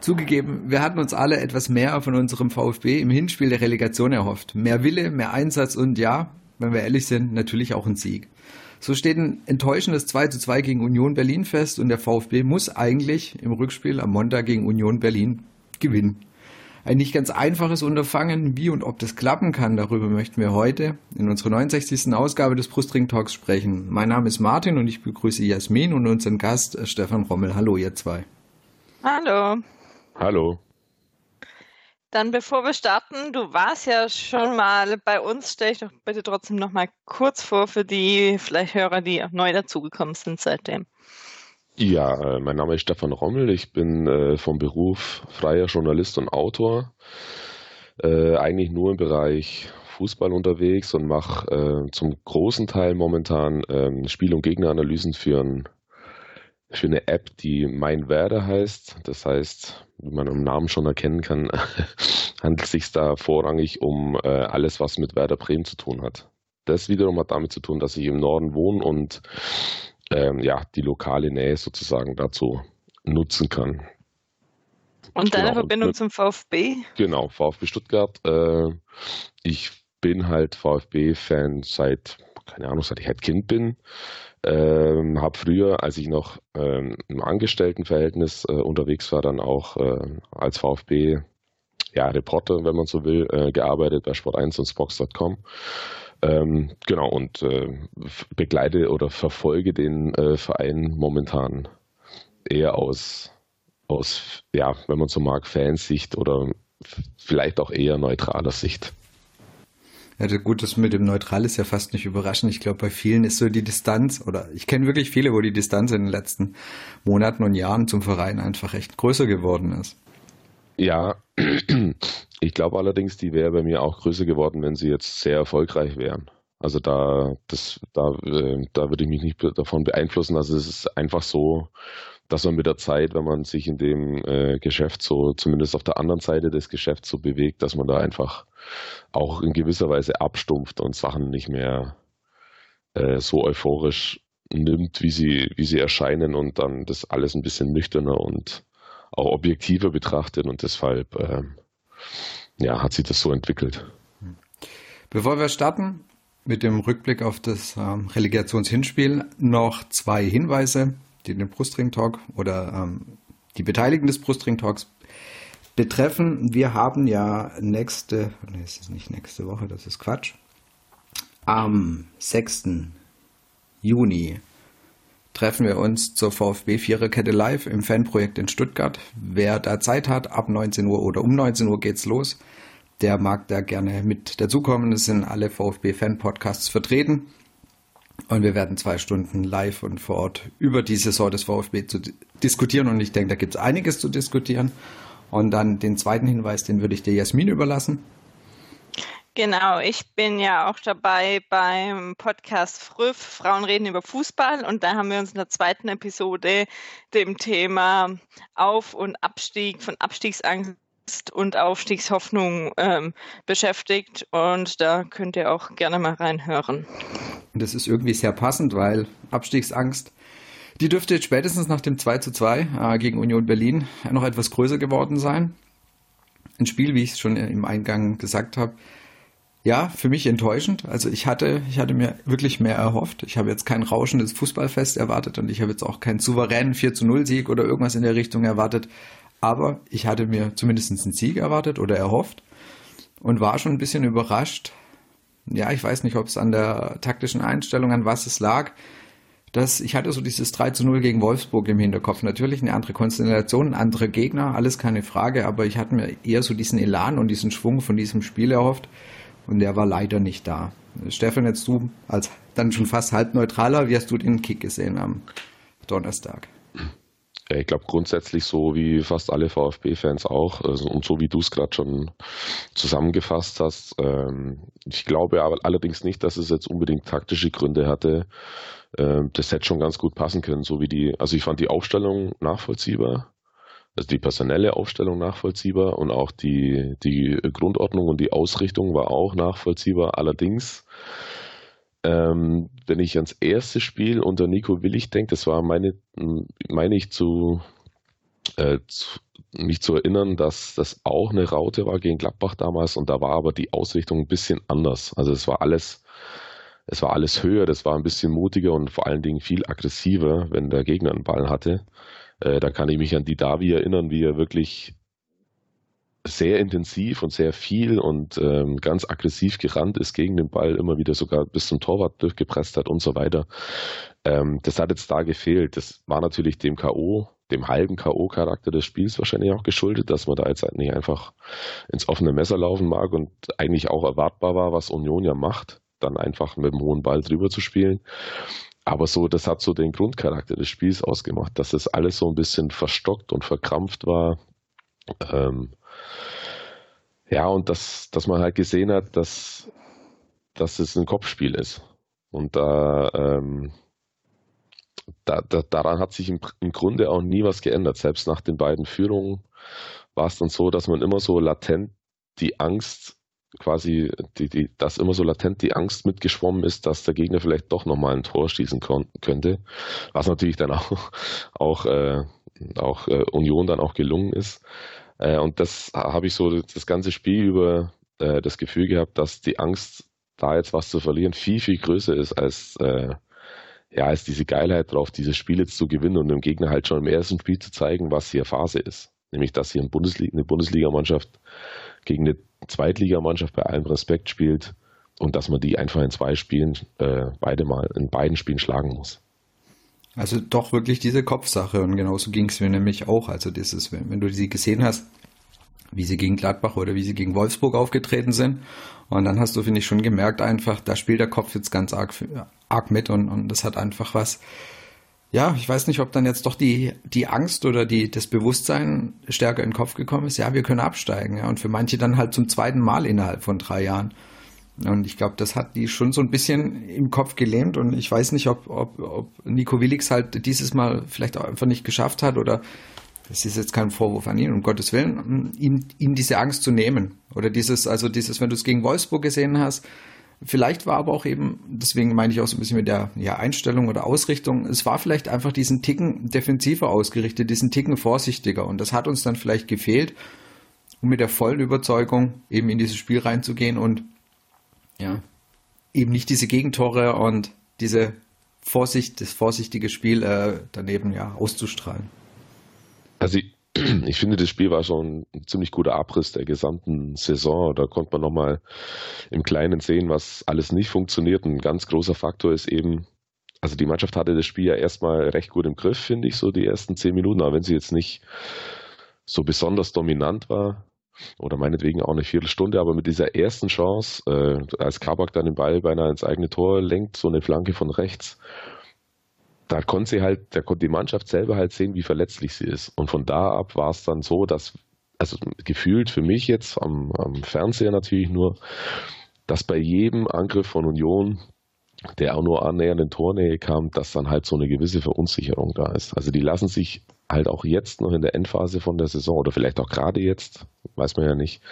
Zugegeben, wir hatten uns alle etwas mehr von unserem VfB im Hinspiel der Relegation erhofft. Mehr Wille, mehr Einsatz und ja, wenn wir ehrlich sind, natürlich auch ein Sieg. So steht ein enttäuschendes 2 zu 2 gegen Union Berlin fest und der VfB muss eigentlich im Rückspiel am Montag gegen Union Berlin gewinnen. Ein nicht ganz einfaches Unterfangen, wie und ob das klappen kann, darüber möchten wir heute in unserer 69. Ausgabe des Brustring Talks sprechen. Mein Name ist Martin und ich begrüße Jasmin und unseren Gast Stefan Rommel. Hallo ihr zwei. Hallo. Hallo. Dann bevor wir starten, du warst ja schon mal bei uns, stell ich doch bitte trotzdem noch mal kurz vor für die vielleicht Hörer, die neu dazugekommen sind seitdem. Ja, äh, mein Name ist Stefan Rommel, ich bin äh, vom Beruf freier Journalist und Autor, äh, eigentlich nur im Bereich Fußball unterwegs und mache äh, zum großen Teil momentan ähm, Spiel- und Gegneranalysen für ein für eine App, die Mein Werder heißt. Das heißt, wie man im Namen schon erkennen kann, handelt es sich da vorrangig um äh, alles, was mit Werder Bremen zu tun hat. Das wiederum hat damit zu tun, dass ich im Norden wohne und ähm, ja, die lokale Nähe sozusagen dazu nutzen kann. Und deine genau, Verbindung zum VfB? Genau, VfB Stuttgart. Äh, ich bin halt VfB-Fan seit, keine Ahnung, seit ich halt Kind bin. Ähm, habe früher, als ich noch ähm, im Angestelltenverhältnis äh, unterwegs war, dann auch äh, als VfB ja, Reporter, wenn man so will, äh, gearbeitet bei Sport1 und Spox.com. Ähm, genau, und äh, begleite oder verfolge den äh, Verein momentan eher aus, aus, ja, wenn man so mag, Fansicht oder vielleicht auch eher neutraler Sicht. Ja, gut, das mit dem Neutral ist ja fast nicht überraschend. Ich glaube, bei vielen ist so die Distanz, oder ich kenne wirklich viele, wo die Distanz in den letzten Monaten und Jahren zum Verein einfach echt größer geworden ist. Ja, ich glaube allerdings, die wäre bei mir auch größer geworden, wenn sie jetzt sehr erfolgreich wären. Also da, das, da, äh, da würde ich mich nicht davon beeinflussen. Also es ist einfach so, dass man mit der Zeit, wenn man sich in dem äh, Geschäft so, zumindest auf der anderen Seite des Geschäfts so bewegt, dass man da einfach auch in gewisser Weise abstumpft und Sachen nicht mehr äh, so euphorisch nimmt, wie sie, wie sie erscheinen und dann das alles ein bisschen nüchterner und auch objektiver betrachtet und deshalb äh, ja, hat sich das so entwickelt. Bevor wir starten mit dem Rückblick auf das ähm, Relegationshinspiel, noch zwei Hinweise die den Brustring-Talk oder ähm, die Beteiligten des Brustring-Talks betreffen. Wir haben ja nächste, ne, es ist nicht nächste Woche, das ist Quatsch. Am 6. Juni treffen wir uns zur VfB Viererkette live im Fanprojekt in Stuttgart. Wer da Zeit hat, ab 19 Uhr oder um 19 Uhr geht's los. Der mag da gerne mit dazukommen. Es sind alle VfB Fan Podcasts vertreten. Und wir werden zwei Stunden live und vor Ort über die Saison des VfB zu diskutieren. Und ich denke, da gibt es einiges zu diskutieren. Und dann den zweiten Hinweis, den würde ich dir Jasmin überlassen. Genau, ich bin ja auch dabei beim Podcast Früff, Frauen reden über Fußball und da haben wir uns in der zweiten Episode dem Thema Auf- und Abstieg von Abstiegsangst und Aufstiegshoffnung ähm, beschäftigt und da könnt ihr auch gerne mal reinhören. Das ist irgendwie sehr passend, weil Abstiegsangst, die dürfte jetzt spätestens nach dem 2 zu 2 äh, gegen Union Berlin noch etwas größer geworden sein. Ein Spiel, wie ich es schon im Eingang gesagt habe, ja, für mich enttäuschend. Also ich hatte, ich hatte mir wirklich mehr erhofft. Ich habe jetzt kein rauschendes Fußballfest erwartet und ich habe jetzt auch keinen souveränen 4 zu 0 Sieg oder irgendwas in der Richtung erwartet. Aber ich hatte mir zumindest einen Sieg erwartet oder erhofft und war schon ein bisschen überrascht. Ja, ich weiß nicht, ob es an der taktischen Einstellung, an was es lag. dass ich hatte so dieses 3 zu 0 gegen Wolfsburg im Hinterkopf. Natürlich eine andere Konstellation, andere Gegner, alles keine Frage, aber ich hatte mir eher so diesen Elan und diesen Schwung von diesem Spiel erhofft und der war leider nicht da. Stefan, jetzt du als dann schon fast halb neutraler, wie hast du den Kick gesehen am Donnerstag? Ich glaube grundsätzlich so wie fast alle VfB-Fans auch also, und so wie du es gerade schon zusammengefasst hast. Ähm, ich glaube aber allerdings nicht, dass es jetzt unbedingt taktische Gründe hatte. Ähm, das hätte schon ganz gut passen können, so wie die, also ich fand die Aufstellung nachvollziehbar. Also die personelle Aufstellung nachvollziehbar und auch die, die Grundordnung und die Ausrichtung war auch nachvollziehbar. Allerdings, ähm, wenn ich ans erste Spiel unter Nico Willig denke, das war meine, meine ich zu, äh, zu, mich zu erinnern, dass das auch eine Raute war gegen Gladbach damals und da war aber die Ausrichtung ein bisschen anders. Also es war alles, es war alles höher, das war ein bisschen mutiger und vor allen Dingen viel aggressiver, wenn der Gegner einen Ball hatte. Äh, da kann ich mich an die Davi erinnern, wie er wirklich sehr intensiv und sehr viel und ähm, ganz aggressiv gerannt ist gegen den Ball, immer wieder sogar bis zum Torwart durchgepresst hat und so weiter. Ähm, das hat jetzt da gefehlt. Das war natürlich dem K.O., dem halben K.O.-Charakter des Spiels wahrscheinlich auch geschuldet, dass man da jetzt halt nicht einfach ins offene Messer laufen mag und eigentlich auch erwartbar war, was Union ja macht, dann einfach mit dem hohen Ball drüber zu spielen. Aber so, das hat so den Grundcharakter des Spiels ausgemacht, dass es alles so ein bisschen verstockt und verkrampft war. Ähm, ja, und dass, dass man halt gesehen hat, dass, dass es ein Kopfspiel ist. Und da, ähm, da, da, daran hat sich im, im Grunde auch nie was geändert. Selbst nach den beiden Führungen war es dann so, dass man immer so latent die Angst quasi, die, die, dass immer so latent die Angst mitgeschwommen ist, dass der Gegner vielleicht doch nochmal ein Tor schießen könnte, was natürlich dann auch, auch, äh, auch äh, Union dann auch gelungen ist. Äh, und das habe ich so das ganze Spiel über äh, das Gefühl gehabt, dass die Angst, da jetzt was zu verlieren, viel, viel größer ist als, äh, ja, als diese Geilheit drauf, dieses Spiel jetzt zu gewinnen und dem Gegner halt schon im ersten Spiel zu zeigen, was hier Phase ist. Nämlich, dass hier eine Bundesligamannschaft gegen eine Zweitligamannschaft bei allem Respekt spielt und dass man die einfach in zwei Spielen äh, beide mal in beiden Spielen schlagen muss. Also doch wirklich diese Kopfsache und genauso ging es mir nämlich auch. Also dieses, wenn, wenn du sie gesehen hast, wie sie gegen Gladbach oder wie sie gegen Wolfsburg aufgetreten sind. Und dann hast du, finde ich, schon gemerkt einfach, da spielt der Kopf jetzt ganz arg, arg mit und, und das hat einfach was, ja, ich weiß nicht, ob dann jetzt doch die, die Angst oder die, das Bewusstsein stärker in den Kopf gekommen ist, ja, wir können absteigen, ja, und für manche dann halt zum zweiten Mal innerhalb von drei Jahren. Und ich glaube, das hat die schon so ein bisschen im Kopf gelähmt und ich weiß nicht, ob, ob, ob Nico Willix halt dieses Mal vielleicht auch einfach nicht geschafft hat oder das ist jetzt kein Vorwurf an ihn, um Gottes Willen, ihm, ihm diese Angst zu nehmen. Oder dieses, also dieses, wenn du es gegen Wolfsburg gesehen hast, Vielleicht war aber auch eben, deswegen meine ich auch so ein bisschen mit der ja, Einstellung oder Ausrichtung, es war vielleicht einfach diesen Ticken defensiver ausgerichtet, diesen Ticken vorsichtiger. Und das hat uns dann vielleicht gefehlt, um mit der vollen Überzeugung eben in dieses Spiel reinzugehen und ja, eben nicht diese Gegentore und diese Vorsicht, das vorsichtige Spiel äh, daneben ja auszustrahlen. Also ich, ich finde, das Spiel war schon ein ziemlich guter Abriss der gesamten Saison. Da konnte man nochmal im Kleinen sehen, was alles nicht funktioniert. Ein ganz großer Faktor ist eben, also die Mannschaft hatte das Spiel ja erstmal recht gut im Griff, finde ich, so die ersten zehn Minuten. Aber wenn sie jetzt nicht so besonders dominant war, oder meinetwegen auch eine Viertelstunde, aber mit dieser ersten Chance, äh, als Kabak dann den Ball beinahe ins eigene Tor lenkt, so eine Flanke von rechts, da konnte sie halt, da konnte die Mannschaft selber halt sehen, wie verletzlich sie ist. Und von da ab war es dann so, dass, also gefühlt für mich jetzt am, am Fernseher natürlich nur, dass bei jedem Angriff von Union, der auch nur annähernd in Tornähe kam, dass dann halt so eine gewisse Verunsicherung da ist. Also die lassen sich halt auch jetzt noch in der Endphase von der Saison oder vielleicht auch gerade jetzt, weiß man ja nicht,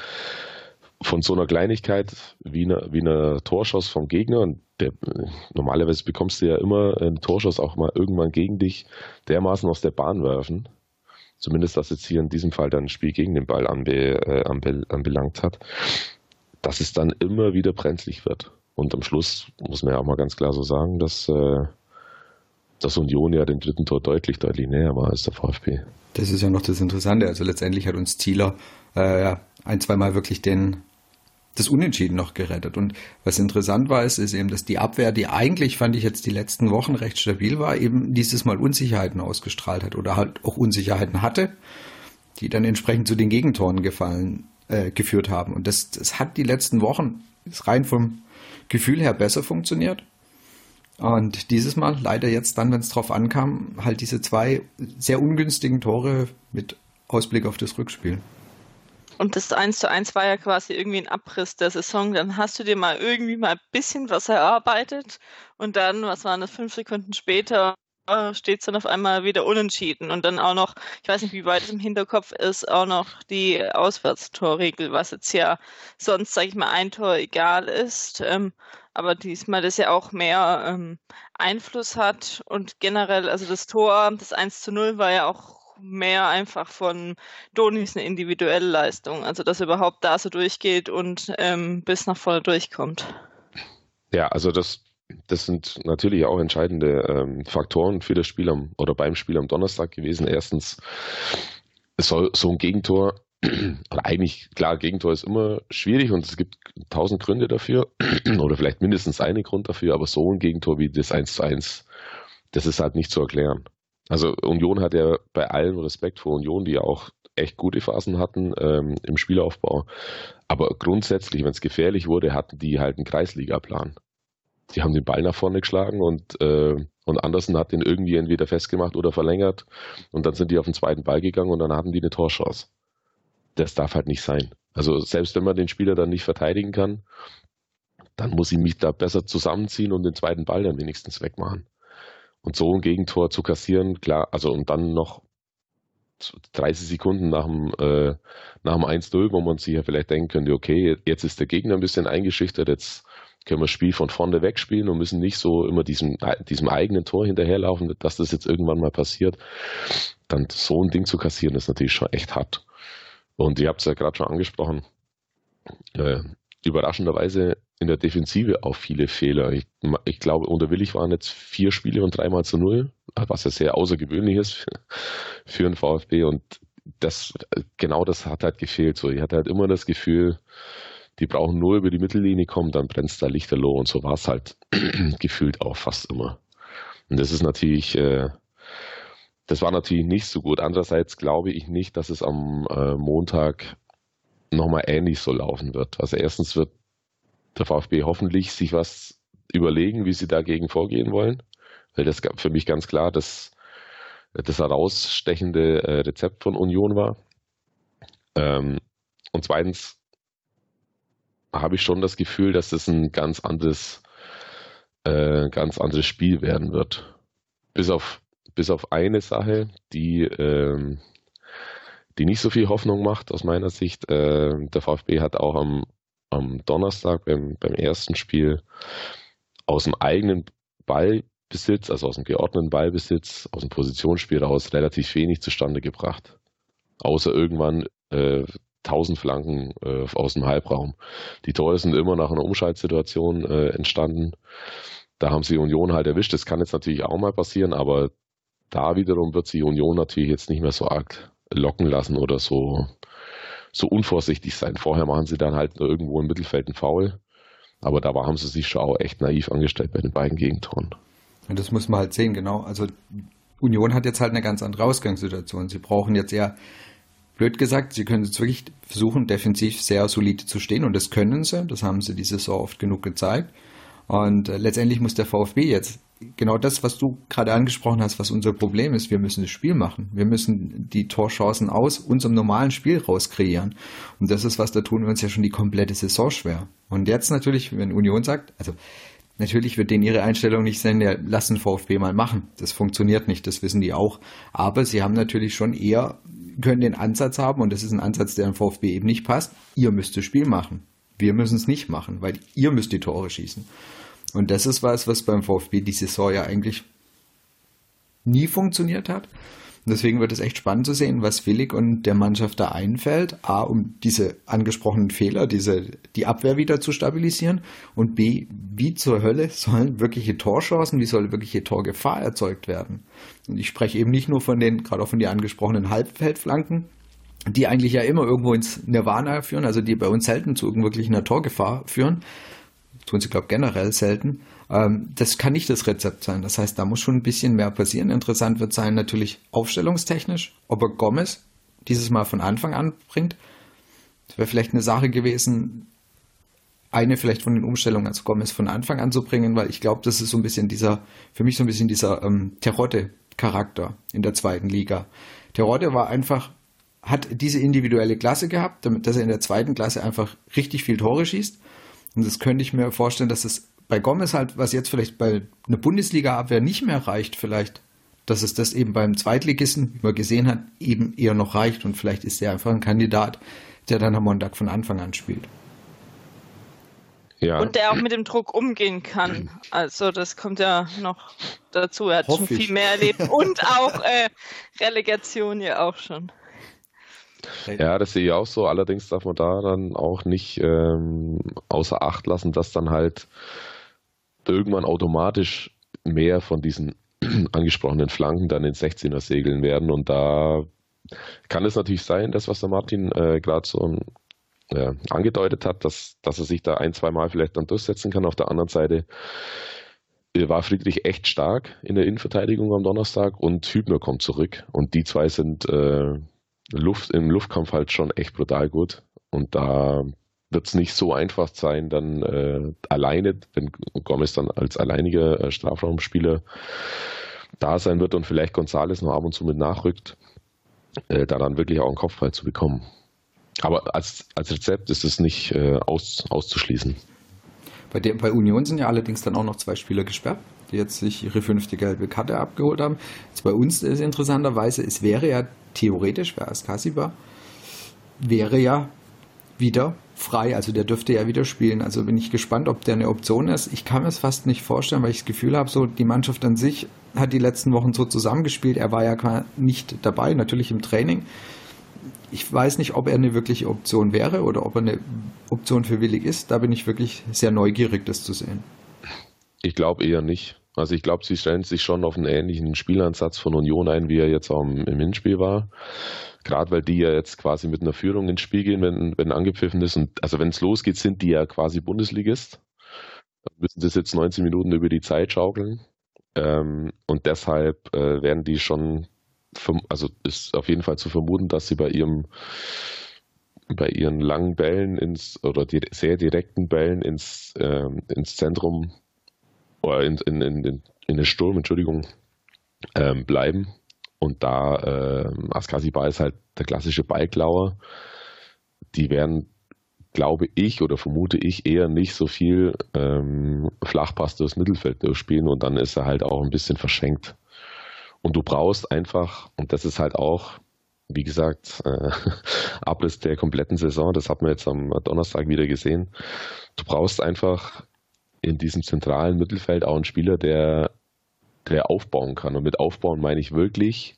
von so einer Kleinigkeit wie einer, wie einer Torschuss vom Gegner, und der, normalerweise bekommst du ja immer einen Torschuss auch mal irgendwann gegen dich dermaßen aus der Bahn werfen. Zumindest was jetzt hier in diesem Fall dann ein Spiel gegen den Ball anbe, äh, anbe, anbelangt hat, dass es dann immer wieder brenzlig wird. Und am Schluss muss man ja auch mal ganz klar so sagen, dass, äh, dass Union ja dem dritten Tor deutlich, deutlich näher war als der VfB. Das ist ja noch das Interessante. Also letztendlich hat uns Zieler äh, ein, zweimal wirklich den das Unentschieden noch gerettet. Und was interessant war, ist, ist eben, dass die Abwehr, die eigentlich, fand ich jetzt die letzten Wochen recht stabil war, eben dieses Mal Unsicherheiten ausgestrahlt hat oder halt auch Unsicherheiten hatte, die dann entsprechend zu den Gegentoren gefallen, äh, geführt haben. Und das, das hat die letzten Wochen rein vom Gefühl her besser funktioniert. Und dieses Mal, leider jetzt dann, wenn es drauf ankam, halt diese zwei sehr ungünstigen Tore mit Ausblick auf das Rückspiel. Und das 1 zu 1 war ja quasi irgendwie ein Abriss der Saison. Dann hast du dir mal irgendwie mal ein bisschen was erarbeitet und dann, was waren das, fünf Sekunden später, steht es dann auf einmal wieder unentschieden und dann auch noch, ich weiß nicht, wie weit es im Hinterkopf ist, auch noch die Auswärtstorregel, was jetzt ja sonst, sage ich mal, ein Tor egal ist, ähm, aber diesmal das ja auch mehr ähm, Einfluss hat und generell, also das Tor, das 1 zu 0 war ja auch mehr einfach von Donis eine individuelle Leistung, also dass er überhaupt da so durchgeht und ähm, bis nach vorne durchkommt. Ja, also das das sind natürlich auch entscheidende ähm, Faktoren für das Spiel am, oder beim Spiel am Donnerstag gewesen. Erstens, soll so ein Gegentor, oder eigentlich, klar, Gegentor ist immer schwierig und es gibt tausend Gründe dafür, oder vielleicht mindestens einen Grund dafür, aber so ein Gegentor wie das 1 zu 1, das ist halt nicht zu erklären. Also Union hat ja bei allem Respekt vor Union, die ja auch echt gute Phasen hatten ähm, im Spielaufbau. Aber grundsätzlich, wenn es gefährlich wurde, hatten die halt einen Kreisligaplan die haben den Ball nach vorne geschlagen und, äh, und Andersen hat den irgendwie entweder festgemacht oder verlängert und dann sind die auf den zweiten Ball gegangen und dann hatten die eine Torchance. Das darf halt nicht sein. Also selbst wenn man den Spieler dann nicht verteidigen kann, dann muss ich mich da besser zusammenziehen und den zweiten Ball dann wenigstens wegmachen. Und so ein Gegentor zu kassieren, klar, also und dann noch 30 Sekunden nach dem, äh, nach dem 1-0, wo man sich ja vielleicht denken könnte, okay, jetzt ist der Gegner ein bisschen eingeschüchtert, jetzt können wir das Spiel von vorne wegspielen und müssen nicht so immer diesem, diesem eigenen Tor hinterherlaufen, dass das jetzt irgendwann mal passiert. Dann so ein Ding zu kassieren, ist natürlich schon echt hart. Und ihr habt es ja gerade schon angesprochen, äh, überraschenderweise in der Defensive auch viele Fehler. Ich, ich glaube, unter Willig waren jetzt vier Spiele und dreimal zu null, was ja sehr außergewöhnlich ist für, einen VfB. Und das, genau das hat halt gefehlt. So, ich hatte halt immer das Gefühl, die brauchen nur über die Mittellinie kommen, dann brennt da Lichterloh und so war es halt gefühlt auch fast immer. Und das ist natürlich, äh, das war natürlich nicht so gut. Andererseits glaube ich nicht, dass es am äh, Montag nochmal ähnlich so laufen wird. Also erstens wird der VfB hoffentlich sich was überlegen, wie sie dagegen vorgehen wollen, weil das für mich ganz klar das, das herausstechende äh, Rezept von Union war. Ähm, und zweitens habe ich schon das Gefühl, dass das ein ganz anderes, äh, ganz anderes Spiel werden wird. Bis auf, bis auf eine Sache, die, ähm, die nicht so viel Hoffnung macht aus meiner Sicht. Äh, der VfB hat auch am, am Donnerstag beim, beim ersten Spiel aus dem eigenen Ballbesitz, also aus dem geordneten Ballbesitz, aus dem Positionsspiel raus relativ wenig zustande gebracht. Außer irgendwann äh, 1000 Flanken äh, aus dem Halbraum. Die Tore sind immer nach einer Umschaltsituation äh, entstanden. Da haben sie Union halt erwischt. Das kann jetzt natürlich auch mal passieren, aber da wiederum wird sie Union natürlich jetzt nicht mehr so arg locken lassen oder so, so unvorsichtig sein. Vorher machen sie dann halt nur irgendwo im Mittelfeld einen Foul. Aber da haben sie sich schon auch echt naiv angestellt bei den beiden Gegentoren. Und das muss man halt sehen, genau. Also Union hat jetzt halt eine ganz andere Ausgangssituation. Sie brauchen jetzt eher blöd gesagt, sie können jetzt wirklich versuchen, defensiv sehr solide zu stehen und das können sie. Das haben sie diese Saison oft genug gezeigt. Und äh, letztendlich muss der VfB jetzt genau das, was du gerade angesprochen hast, was unser Problem ist. Wir müssen das Spiel machen. Wir müssen die Torchancen aus unserem normalen Spiel rauskreieren. Und das ist was, da tun wir uns ja schon die komplette Saison schwer. Und jetzt natürlich, wenn Union sagt, also Natürlich wird denen ihre Einstellung nicht sein, ja, lass den VfB mal machen. Das funktioniert nicht, das wissen die auch. Aber sie haben natürlich schon eher können den Ansatz haben, und das ist ein Ansatz, der im VfB eben nicht passt, ihr müsst das Spiel machen. Wir müssen es nicht machen, weil ihr müsst die Tore schießen. Und das ist was, was beim VfB die Saison ja eigentlich nie funktioniert hat. Und deswegen wird es echt spannend zu sehen, was Willig und der Mannschaft da einfällt. A, um diese angesprochenen Fehler, diese, die Abwehr wieder zu stabilisieren. Und B, wie zur Hölle sollen wirkliche Torchancen, wie soll wirkliche Torgefahr erzeugt werden? Und ich spreche eben nicht nur von den, gerade auch von den angesprochenen Halbfeldflanken, die eigentlich ja immer irgendwo ins Nirvana führen, also die bei uns selten zu wirklich einer Torgefahr führen. Tun sie, glaube ich, generell selten. Ähm, das kann nicht das Rezept sein. Das heißt, da muss schon ein bisschen mehr passieren. Interessant wird sein natürlich aufstellungstechnisch, ob er Gomez dieses Mal von Anfang an bringt. Das wäre vielleicht eine Sache gewesen, eine vielleicht von den Umstellungen als Gomez von Anfang an zu bringen, weil ich glaube, das ist so ein bisschen dieser, für mich so ein bisschen dieser ähm, Terodde-Charakter in der zweiten Liga. Terodde war einfach, hat diese individuelle Klasse gehabt, damit, dass er in der zweiten Klasse einfach richtig viel Tore schießt. Und das könnte ich mir vorstellen, dass es bei Gomez halt, was jetzt vielleicht bei einer Bundesliga-Abwehr nicht mehr reicht, vielleicht dass es das eben beim Zweitligisten, wie man gesehen hat, eben eher noch reicht und vielleicht ist er einfach ein Kandidat, der dann am Montag von Anfang an spielt. Ja. Und der auch mit dem Druck umgehen kann. Also das kommt ja noch dazu. Er hat Hoff schon ich. viel mehr erlebt und auch äh, Relegation ja auch schon. Ja, das sehe ich auch so. Allerdings darf man da dann auch nicht ähm, außer Acht lassen, dass dann halt irgendwann automatisch mehr von diesen angesprochenen Flanken dann in 16er segeln werden. Und da kann es natürlich sein, dass was der Martin äh, gerade so äh, angedeutet hat, dass, dass er sich da ein, zwei Mal vielleicht dann durchsetzen kann. Auf der anderen Seite äh, war Friedrich echt stark in der Innenverteidigung am Donnerstag und Hübner kommt zurück. Und die zwei sind äh, Luft, im Luftkampf halt schon echt brutal gut. Und da wird es nicht so einfach sein, dann äh, alleine, wenn Gomez dann als alleiniger äh, Strafraumspieler da sein wird und vielleicht Gonzales noch ab und zu mit nachrückt, äh, da dann wirklich auch einen Kopf frei zu bekommen. Aber als, als Rezept ist es nicht äh, aus, auszuschließen. Bei, der, bei Union sind ja allerdings dann auch noch zwei Spieler gesperrt, die jetzt sich ihre fünfte gelbe Karte abgeholt haben. Jetzt bei uns ist interessanterweise, es wäre ja theoretisch, wer als Kassiba, wäre ja wieder frei, also der dürfte ja wieder spielen. Also bin ich gespannt, ob der eine Option ist. Ich kann mir es fast nicht vorstellen, weil ich das Gefühl habe, so die Mannschaft an sich hat die letzten Wochen so zusammengespielt. Er war ja nicht dabei, natürlich im Training. Ich weiß nicht, ob er eine wirkliche Option wäre oder ob er eine Option für Willig ist. Da bin ich wirklich sehr neugierig, das zu sehen. Ich glaube eher nicht. Also ich glaube, sie stellen sich schon auf einen ähnlichen Spielansatz von Union ein, wie er jetzt auch im, Hinspiel war. Gerade weil die ja jetzt quasi mit einer Führung ins Spiel gehen, wenn, wenn angepfiffen ist. Und also wenn es losgeht, sind die ja quasi Bundesligist. Dann müssen das jetzt 19 Minuten über die Zeit schaukeln. Ähm, und deshalb äh, werden die schon, also ist auf jeden Fall zu vermuten, dass sie bei ihrem bei ihren langen Bällen ins oder die sehr direkten Bällen ins, ähm, ins Zentrum oder in, in, in, in den Sturm, Entschuldigung, ähm, bleiben. Und da äh, Askasiba ist halt der klassische Ballklauer. Die werden, glaube ich oder vermute ich, eher nicht so viel ähm, Flachpass durchs Mittelfeld durchspielen und dann ist er halt auch ein bisschen verschenkt. Und du brauchst einfach, und das ist halt auch, wie gesagt, äh, Abriss der kompletten Saison, das hat man jetzt am Donnerstag wieder gesehen. Du brauchst einfach in diesem zentralen Mittelfeld auch ein Spieler, der, der aufbauen kann. Und mit aufbauen meine ich wirklich,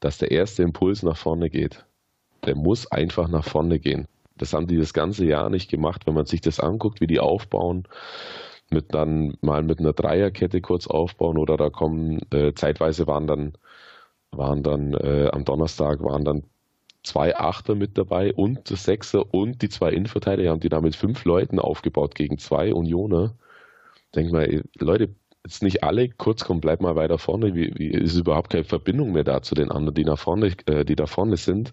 dass der erste Impuls nach vorne geht. Der muss einfach nach vorne gehen. Das haben die das ganze Jahr nicht gemacht. Wenn man sich das anguckt, wie die aufbauen, mit dann mal mit einer Dreierkette kurz aufbauen oder da kommen äh, zeitweise waren dann waren dann äh, am Donnerstag waren dann zwei Achter mit dabei und das Sechser und die zwei Innenverteidiger haben die da mit fünf Leuten aufgebaut gegen zwei Unioner denke mal, Leute, jetzt nicht alle kurz kommen, bleib mal weiter vorne. Wie, wie ist überhaupt keine Verbindung mehr da zu den anderen, die nach vorne, äh, die da vorne sind.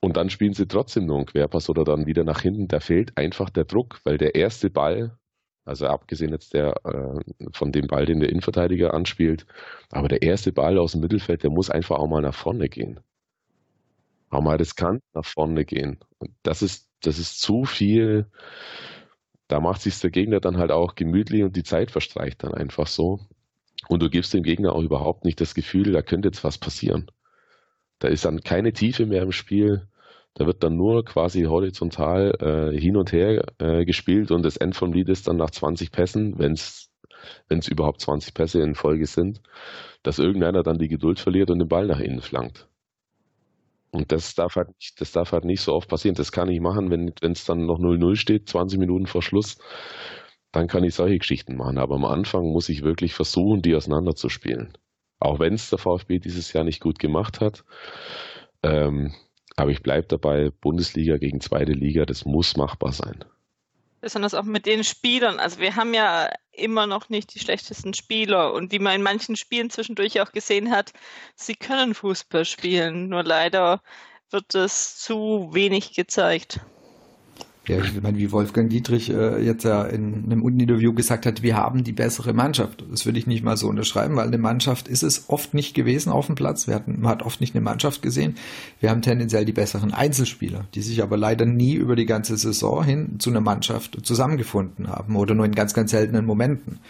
Und dann spielen sie trotzdem nur einen Querpass oder dann wieder nach hinten. Da fehlt einfach der Druck, weil der erste Ball, also abgesehen jetzt der äh, von dem Ball, den der Innenverteidiger anspielt, aber der erste Ball aus dem Mittelfeld, der muss einfach auch mal nach vorne gehen. Auch mal riskant nach vorne gehen. Und das ist, das ist zu viel da macht sich der Gegner dann halt auch gemütlich und die Zeit verstreicht dann einfach so. Und du gibst dem Gegner auch überhaupt nicht das Gefühl, da könnte jetzt was passieren. Da ist dann keine Tiefe mehr im Spiel. Da wird dann nur quasi horizontal äh, hin und her äh, gespielt und das End vom Lied ist dann nach 20 Pässen, wenn es überhaupt 20 Pässe in Folge sind, dass irgendeiner dann die Geduld verliert und den Ball nach innen flankt. Und das darf halt nicht, das darf halt nicht so oft passieren. Das kann ich machen, wenn es dann noch 0-0 steht, 20 Minuten vor Schluss, dann kann ich solche Geschichten machen. Aber am Anfang muss ich wirklich versuchen, die auseinanderzuspielen. Auch wenn es der VfB dieses Jahr nicht gut gemacht hat. Ähm, aber ich bleibe dabei, Bundesliga gegen zweite Liga, das muss machbar sein besonders auch mit den Spielern. Also wir haben ja immer noch nicht die schlechtesten Spieler und wie man in manchen Spielen zwischendurch auch gesehen hat, sie können Fußball spielen, nur leider wird es zu wenig gezeigt. Ja, ich meine, wie Wolfgang Dietrich äh, jetzt ja in einem Interview gesagt hat, wir haben die bessere Mannschaft. Das würde ich nicht mal so unterschreiben, weil eine Mannschaft ist es oft nicht gewesen auf dem Platz. Wir hatten, man hat oft nicht eine Mannschaft gesehen. Wir haben tendenziell die besseren Einzelspieler, die sich aber leider nie über die ganze Saison hin zu einer Mannschaft zusammengefunden haben oder nur in ganz, ganz seltenen Momenten.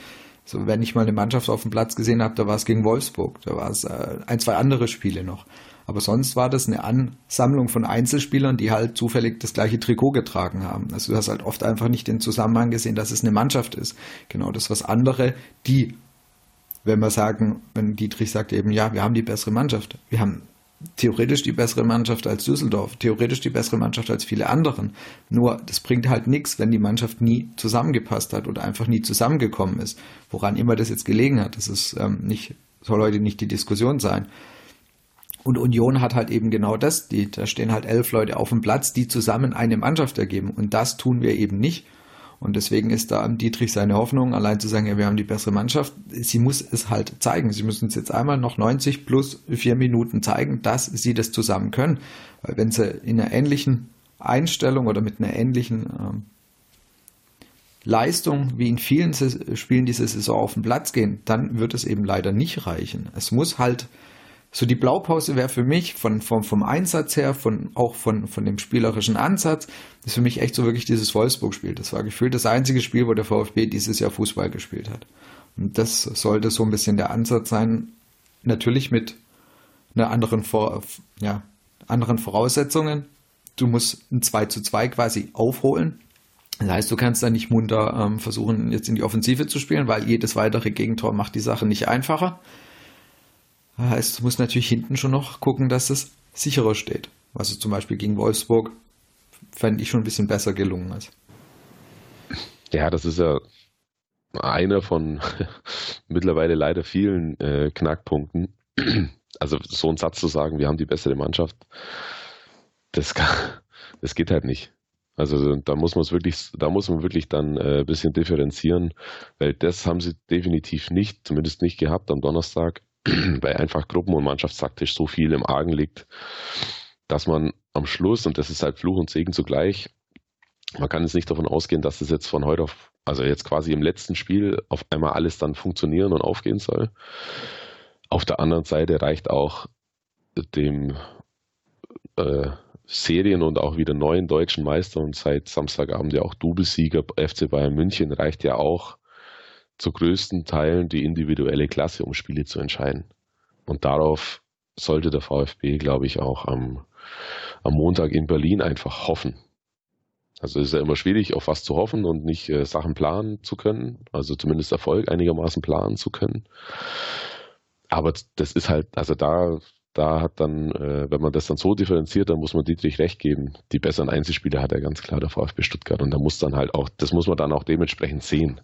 So, wenn ich mal eine Mannschaft auf dem Platz gesehen habe, da war es gegen Wolfsburg, da war es äh, ein, zwei andere Spiele noch. Aber sonst war das eine Ansammlung von Einzelspielern, die halt zufällig das gleiche Trikot getragen haben. Also du hast halt oft einfach nicht den Zusammenhang gesehen, dass es eine Mannschaft ist. Genau das, was andere, die, wenn wir sagen, wenn Dietrich sagt eben, ja, wir haben die bessere Mannschaft. Wir haben theoretisch die bessere Mannschaft als Düsseldorf, theoretisch die bessere Mannschaft als viele anderen. Nur das bringt halt nichts, wenn die Mannschaft nie zusammengepasst hat oder einfach nie zusammengekommen ist. Woran immer das jetzt gelegen hat, das ist ähm, nicht, soll heute nicht die Diskussion sein. Und Union hat halt eben genau das. Die, da stehen halt elf Leute auf dem Platz, die zusammen eine Mannschaft ergeben. Und das tun wir eben nicht. Und deswegen ist da am Dietrich seine Hoffnung, allein zu sagen, ja, wir haben die bessere Mannschaft. Sie muss es halt zeigen. Sie müssen es jetzt einmal noch 90 plus vier Minuten zeigen, dass sie das zusammen können. Weil wenn sie in einer ähnlichen Einstellung oder mit einer ähnlichen ähm, Leistung wie in vielen Spielen dieser Saison auf den Platz gehen, dann wird es eben leider nicht reichen. Es muss halt so die Blaupause wäre für mich von, vom, vom Einsatz her, von, auch von, von dem spielerischen Ansatz, ist für mich echt so wirklich dieses Wolfsburg-Spiel. Das war gefühlt das einzige Spiel, wo der VfB dieses Jahr Fußball gespielt hat. Und das sollte so ein bisschen der Ansatz sein. Natürlich mit einer anderen, Vor ja, anderen Voraussetzungen. Du musst ein 2 zu 2 quasi aufholen. Das heißt, du kannst da nicht munter ähm, versuchen, jetzt in die Offensive zu spielen, weil jedes weitere Gegentor macht die Sache nicht einfacher. Heißt, du musst natürlich hinten schon noch gucken, dass es sicherer steht. Es zum Beispiel gegen Wolfsburg fände ich schon ein bisschen besser gelungen ist. Ja, das ist ja einer von mittlerweile leider vielen äh, Knackpunkten. Also so einen Satz zu sagen, wir haben die bessere Mannschaft, das, kann, das geht halt nicht. Also da muss man es wirklich, da muss man wirklich dann äh, ein bisschen differenzieren, weil das haben sie definitiv nicht, zumindest nicht gehabt am Donnerstag. weil einfach Gruppen- und Mannschaftstaktisch so viel im Argen liegt, dass man am Schluss, und das ist halt Fluch und Segen zugleich, man kann jetzt nicht davon ausgehen, dass es jetzt von heute auf, also jetzt quasi im letzten Spiel auf einmal alles dann funktionieren und aufgehen soll. Auf der anderen Seite reicht auch dem äh, Serien- und auch wieder neuen deutschen Meister und seit Samstagabend ja auch Doublesieger FC Bayern München reicht ja auch zu größten Teilen die individuelle Klasse, um Spiele zu entscheiden. Und darauf sollte der VfB, glaube ich, auch am, am Montag in Berlin einfach hoffen. Also es ist ja immer schwierig, auf was zu hoffen und nicht äh, Sachen planen zu können, also zumindest Erfolg einigermaßen planen zu können. Aber das ist halt, also da, da hat dann, äh, wenn man das dann so differenziert, dann muss man Dietrich recht geben. Die besseren Einzelspieler hat er ganz klar der VfB Stuttgart und da muss dann halt auch, das muss man dann auch dementsprechend sehen.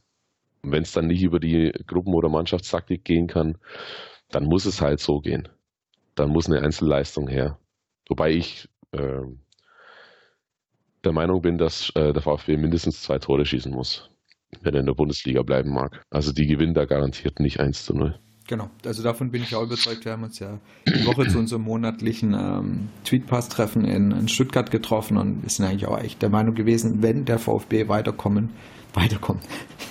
Wenn es dann nicht über die Gruppen- oder Mannschaftstaktik gehen kann, dann muss es halt so gehen. Dann muss eine Einzelleistung her. Wobei ich äh, der Meinung bin, dass äh, der VfB mindestens zwei Tore schießen muss, wenn er in der Bundesliga bleiben mag. Also die gewinnen da garantiert nicht 1 zu 0. Genau, also davon bin ich auch überzeugt. Wir haben uns ja die Woche zu unserem monatlichen ähm, Tweetpass-Treffen in, in, Stuttgart getroffen und sind eigentlich auch echt der Meinung gewesen, wenn der VfB weiterkommen, weiterkommt,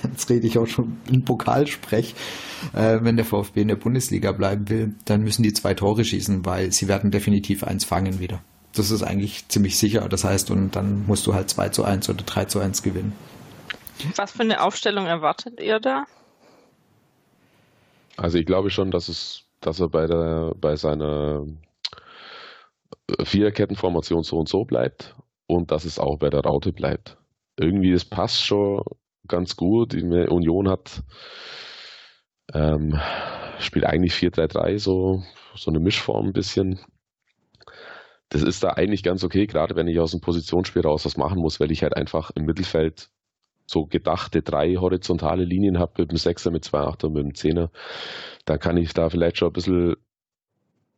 jetzt rede ich auch schon in Pokalsprech, äh, wenn der VfB in der Bundesliga bleiben will, dann müssen die zwei Tore schießen, weil sie werden definitiv eins fangen wieder. Das ist eigentlich ziemlich sicher. Das heißt, und dann musst du halt 2 zu 1 oder 3 zu 1 gewinnen. Was für eine Aufstellung erwartet ihr da? Also ich glaube schon, dass es, dass er bei der, bei seiner Viererkettenformation so und so bleibt und dass es auch bei der Raute bleibt. Irgendwie, es passt schon ganz gut. Die Union hat ähm, spielt eigentlich 4-3-3, so, so eine Mischform ein bisschen. Das ist da eigentlich ganz okay, gerade wenn ich aus dem Positionsspiel raus was machen muss, weil ich halt einfach im Mittelfeld so gedachte drei horizontale Linien habe mit dem Sechser, mit zwei Achter und mit dem Zehner, da kann ich da vielleicht schon ein bisschen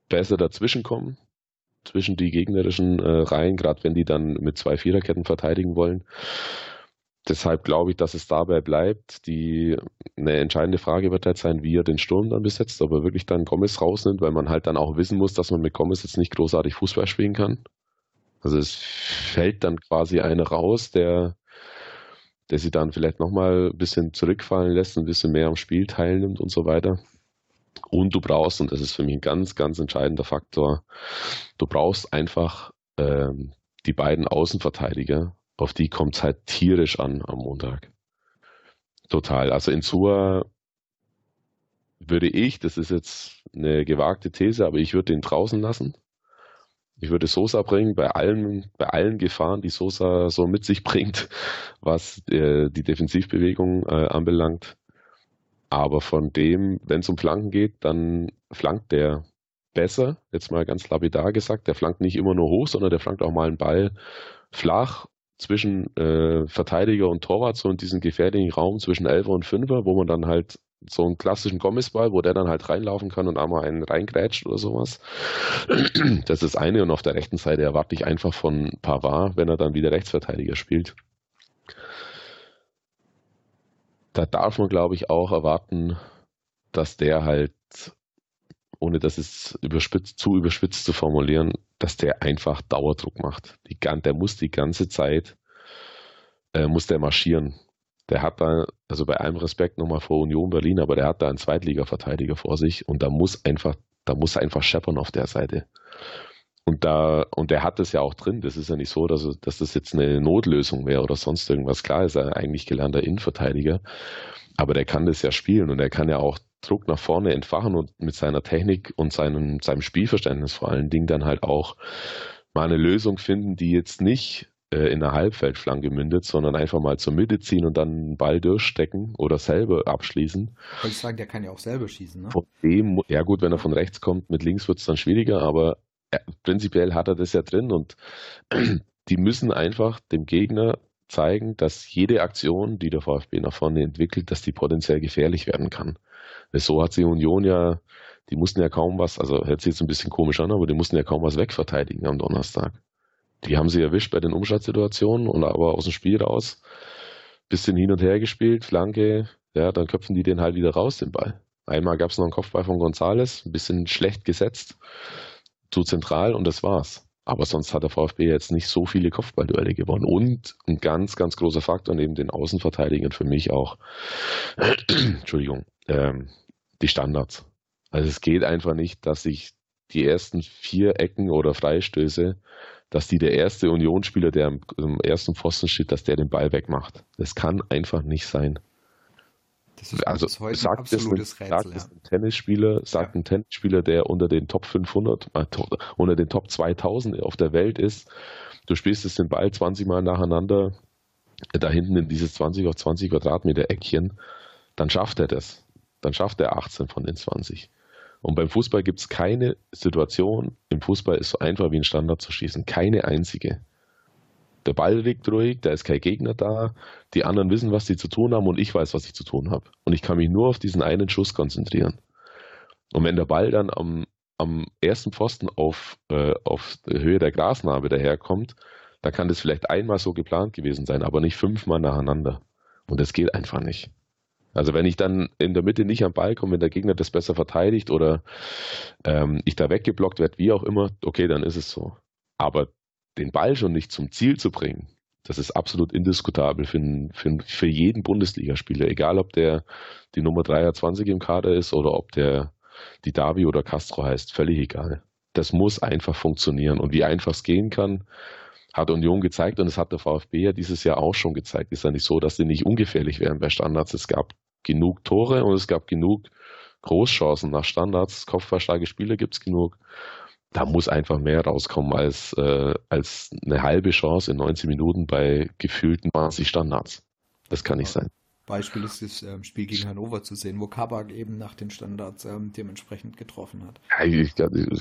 besser dazwischen kommen, zwischen die gegnerischen äh, Reihen, gerade wenn die dann mit zwei Viererketten verteidigen wollen. Deshalb glaube ich, dass es dabei bleibt. Die eine entscheidende Frage wird halt sein, wie er den Sturm dann besetzt, ob er wirklich dann Gomez rausnimmt, weil man halt dann auch wissen muss, dass man mit Gomez jetzt nicht großartig Fußball spielen kann. Also es fällt dann quasi einer raus, der der sie dann vielleicht nochmal ein bisschen zurückfallen lässt, ein bisschen mehr am Spiel teilnimmt und so weiter. Und du brauchst, und das ist für mich ein ganz, ganz entscheidender Faktor, du brauchst einfach ähm, die beiden Außenverteidiger, auf die kommt es halt tierisch an am Montag. Total. Also in Sua würde ich, das ist jetzt eine gewagte These, aber ich würde den draußen lassen. Ich würde Sosa bringen, bei allen, bei allen Gefahren, die Sosa so mit sich bringt, was äh, die Defensivbewegung äh, anbelangt. Aber von dem, wenn es um Flanken geht, dann flankt der besser, jetzt mal ganz lapidar gesagt. Der flankt nicht immer nur hoch, sondern der flankt auch mal einen Ball flach zwischen äh, Verteidiger und Torwart, so in diesem gefährlichen Raum zwischen Elfer und Fünfer, wo man dann halt so einen klassischen Gommesball, wo der dann halt reinlaufen kann und einmal einen reingrätscht oder sowas. Das ist eine. Und auf der rechten Seite erwarte ich einfach von Pavard, wenn er dann wieder Rechtsverteidiger spielt. Da darf man, glaube ich, auch erwarten, dass der halt, ohne das es überspitzt, zu überspitzt zu formulieren, dass der einfach Dauerdruck macht. Die, der muss die ganze Zeit, äh, muss der marschieren der hat da, also bei allem Respekt nochmal vor Union Berlin, aber der hat da einen Zweitliga-Verteidiger vor sich und da muss einfach, da muss einfach scheppern auf der Seite. Und da, und der hat das ja auch drin. Das ist ja nicht so, dass, dass das jetzt eine Notlösung wäre oder sonst irgendwas. Klar ist er eigentlich gelernter Innenverteidiger, aber der kann das ja spielen und er kann ja auch Druck nach vorne entfachen und mit seiner Technik und seinem, seinem Spielverständnis vor allen Dingen dann halt auch mal eine Lösung finden, die jetzt nicht äh, in der Halbfeldflanke mündet, sondern einfach mal zur Mitte ziehen und dann einen Ball durchstecken oder selber abschließen. Wollte ich sagen, der kann ja auch selber schießen, ne? Von dem, ja gut, wenn er von rechts kommt, mit links wird es dann schwieriger, aber prinzipiell hat er das ja drin und die müssen einfach dem Gegner zeigen, dass jede Aktion, die der VfB nach vorne entwickelt, dass die potenziell gefährlich werden kann. So hat sie Union ja, die mussten ja kaum was, also hört sich jetzt ein bisschen komisch an, aber die mussten ja kaum was wegverteidigen am Donnerstag. Die haben sie erwischt bei den Umschaltsituationen und aber aus dem Spiel raus. Bisschen hin und her gespielt, Flanke, ja, dann köpfen die den halt wieder raus, den Ball. Einmal gab es noch einen Kopfball von Gonzales, ein bisschen schlecht gesetzt, zu zentral und das war's. Aber sonst hat der VfB jetzt nicht so viele Kopfballduelle gewonnen. Und ein ganz, ganz großer Faktor neben den Außenverteidigern für mich auch, Entschuldigung, ähm, die Standards. Also es geht einfach nicht, dass sich die ersten vier Ecken oder Freistöße dass die der erste Unionsspieler, der am, ersten Pfosten steht, dass der den Ball wegmacht. Das kann einfach nicht sein. Das ist also heute sagt ein absolutes Rätsel. Sagt ja. ein Tennisspieler, sagt ja. ein Tennisspieler, der unter den Top 500, äh, unter den Top 2000 auf der Welt ist, du spielst es den Ball 20 Mal nacheinander, da hinten in dieses 20 auf 20 Quadratmeter Eckchen, dann schafft er das. Dann schafft er 18 von den 20. Und beim Fußball gibt es keine Situation, im Fußball ist so einfach wie ein Standard zu schießen. Keine einzige. Der Ball liegt ruhig, da ist kein Gegner da, die anderen wissen, was sie zu tun haben und ich weiß, was ich zu tun habe. Und ich kann mich nur auf diesen einen Schuss konzentrieren. Und wenn der Ball dann am, am ersten Pfosten auf, äh, auf Höhe der Grasnarbe daherkommt, dann kann das vielleicht einmal so geplant gewesen sein, aber nicht fünfmal nacheinander. Und das geht einfach nicht. Also wenn ich dann in der Mitte nicht am Ball komme, wenn der Gegner das besser verteidigt oder ähm, ich da weggeblockt werde, wie auch immer, okay, dann ist es so. Aber den Ball schon nicht zum Ziel zu bringen, das ist absolut indiskutabel für, für, für jeden Bundesligaspieler, egal ob der die Nummer 23 im Kader ist oder ob der die Davi oder Castro heißt, völlig egal. Das muss einfach funktionieren. Und wie einfach es gehen kann, hat Union gezeigt und es hat der VfB ja dieses Jahr auch schon gezeigt. Ist ja nicht so, dass sie nicht ungefährlich wären bei Standards. Es gab genug Tore und es gab genug Großchancen nach Standards. Kopfballstarke Spiele gibt es genug. Da muss einfach mehr rauskommen als, äh, als eine halbe Chance in 19 Minuten bei gefühlten 20 Standards. Das kann nicht sein. Beispiel ist das ähm, Spiel gegen Hannover zu sehen, wo Kabak eben nach den Standards ähm, dementsprechend getroffen hat. Ja, ich, ich,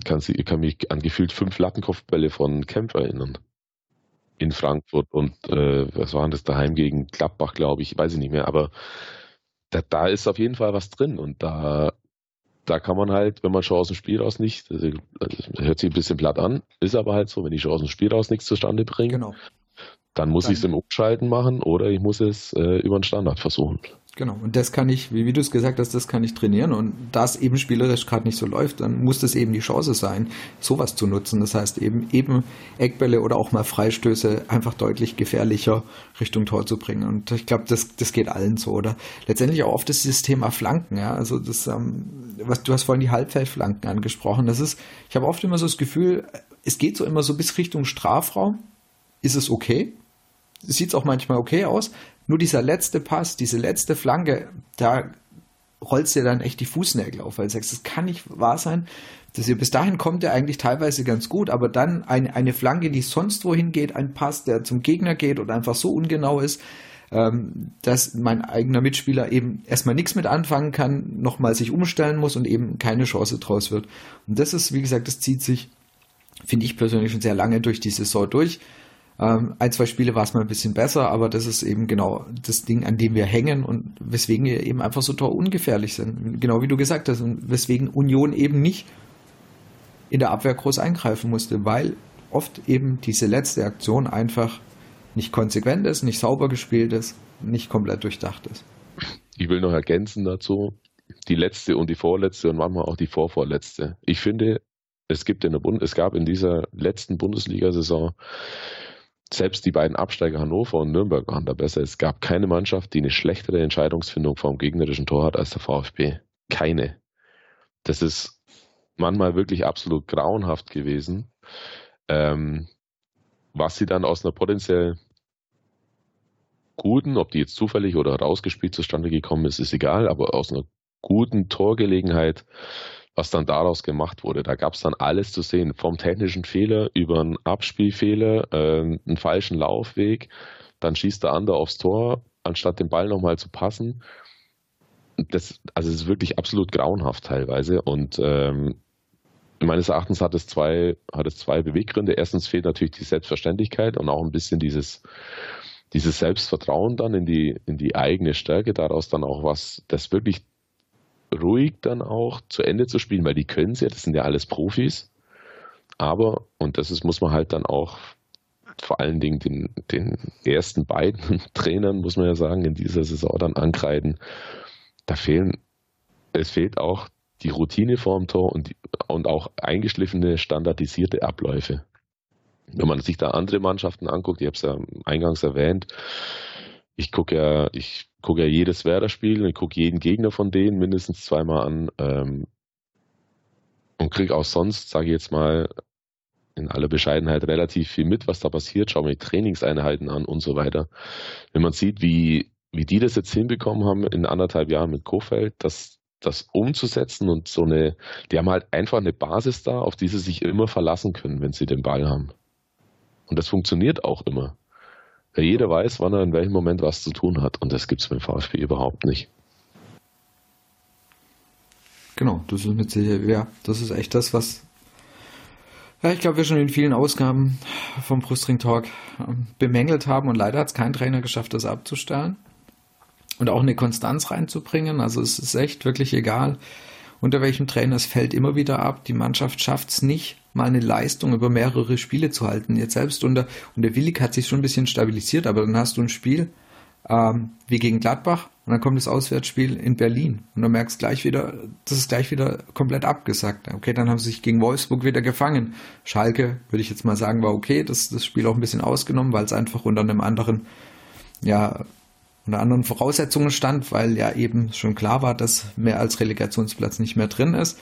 kann, ich, kann, mich an gefühlt fünf Lattenkopfbälle von Kempf erinnern. In Frankfurt und äh, was waren das daheim gegen Gladbach, glaube ich, weiß ich nicht mehr, aber da, da ist auf jeden Fall was drin und da, da kann man halt, wenn man schon aus dem Spiel raus nicht, also, hört sich ein bisschen platt an, ist aber halt so, wenn ich schon aus dem Spiel raus nichts zustande bringe, genau. dann muss ich es im Umschalten machen oder ich muss es äh, über den Standard versuchen. Genau, und das kann ich, wie, wie du es gesagt hast, das kann ich trainieren. Und da es eben spielerisch gerade nicht so läuft, dann muss das eben die Chance sein, sowas zu nutzen. Das heißt eben, eben Eckbälle oder auch mal Freistöße einfach deutlich gefährlicher Richtung Tor zu bringen. Und ich glaube, das, das geht allen so. Oder letztendlich auch oft ist das Thema Flanken, ja. Also das, ähm, was du hast vorhin die Halbfeldflanken angesprochen. Das ist, ich habe oft immer so das Gefühl, es geht so immer so bis Richtung Strafraum. Ist es okay? Sieht es auch manchmal okay aus, nur dieser letzte Pass, diese letzte Flanke, da rollst dir dann echt die Fußnägel auf, weil du sagst, das kann nicht wahr sein. Dass ihr bis dahin kommt er eigentlich teilweise ganz gut, aber dann ein, eine Flanke, die sonst wohin geht, ein Pass, der zum Gegner geht und einfach so ungenau ist, ähm, dass mein eigener Mitspieler eben erstmal nichts mit anfangen kann, nochmal sich umstellen muss und eben keine Chance draus wird. Und das ist, wie gesagt, das zieht sich, finde ich persönlich schon sehr lange durch die Saison durch. Ähm, ein, zwei Spiele war es mal ein bisschen besser, aber das ist eben genau das Ding, an dem wir hängen und weswegen wir eben einfach so ungefährlich sind. Genau wie du gesagt hast, und weswegen Union eben nicht in der Abwehr groß eingreifen musste, weil oft eben diese letzte Aktion einfach nicht konsequent ist, nicht sauber gespielt ist, nicht komplett durchdacht ist. Ich will noch ergänzen dazu, die letzte und die vorletzte und manchmal auch die vorvorletzte. Ich finde, es gibt in der Bund es gab in dieser letzten Bundesliga-Saison selbst die beiden Absteiger Hannover und Nürnberg waren da besser. Es gab keine Mannschaft, die eine schlechtere Entscheidungsfindung vor gegnerischen Tor hat als der VfB. Keine. Das ist manchmal wirklich absolut grauenhaft gewesen. Ähm, was sie dann aus einer potenziell guten, ob die jetzt zufällig oder rausgespielt zustande gekommen ist, ist egal, aber aus einer guten Torgelegenheit was dann daraus gemacht wurde. Da gab es dann alles zu sehen, vom technischen Fehler über einen Abspielfehler, äh, einen falschen Laufweg, dann schießt der andere aufs Tor, anstatt den Ball nochmal zu passen. Das, also es ist wirklich absolut grauenhaft teilweise und ähm, meines Erachtens hat es zwei, hat es zwei Beweggründe. Erstens fehlt natürlich die Selbstverständlichkeit und auch ein bisschen dieses, dieses Selbstvertrauen dann in die, in die eigene Stärke, daraus dann auch was, das wirklich ruhig dann auch zu Ende zu spielen, weil die können es ja, das sind ja alles Profis. Aber, und das ist, muss man halt dann auch vor allen Dingen den, den ersten beiden Trainern, muss man ja sagen, in dieser Saison dann ankreiden. Da fehlen, es fehlt auch die Routine vorm Tor und, und auch eingeschliffene, standardisierte Abläufe. Wenn man sich da andere Mannschaften anguckt, ich habe es ja eingangs erwähnt, ich gucke ja, ich gucke ja jedes Werder-Spiel, ich gucke jeden Gegner von denen mindestens zweimal an ähm, und kriege auch sonst, sage ich jetzt mal, in aller Bescheidenheit relativ viel mit, was da passiert, schaue mir die Trainingseinheiten an und so weiter. Wenn man sieht, wie, wie die das jetzt hinbekommen haben in anderthalb Jahren mit Kofeld, das, das umzusetzen und so eine, die haben halt einfach eine Basis da, auf die sie sich immer verlassen können, wenn sie den Ball haben. Und das funktioniert auch immer. Weil jeder weiß, wann er in welchem Moment was zu tun hat. Und das gibt es beim VfB überhaupt nicht. Genau, das ist mit Sicherheit, ja, das ist echt das, was ja, ich glaube, wir schon in vielen Ausgaben vom Brustring Talk ähm, bemängelt haben und leider hat es kein Trainer geschafft, das abzustellen und auch eine Konstanz reinzubringen. Also es ist echt wirklich egal, unter welchem Trainer es fällt immer wieder ab. Die Mannschaft schafft es nicht, mal eine Leistung über mehrere Spiele zu halten. Jetzt selbst unter, und der Willig hat sich schon ein bisschen stabilisiert, aber dann hast du ein Spiel ähm, wie gegen Gladbach und dann kommt das Auswärtsspiel in Berlin und dann merkst gleich wieder, das ist gleich wieder komplett abgesagt. Okay, dann haben sie sich gegen Wolfsburg wieder gefangen. Schalke, würde ich jetzt mal sagen, war okay, das, das Spiel auch ein bisschen ausgenommen, weil es einfach unter einem anderen, ja, unter anderen Voraussetzungen stand, weil ja eben schon klar war, dass mehr als Relegationsplatz nicht mehr drin ist.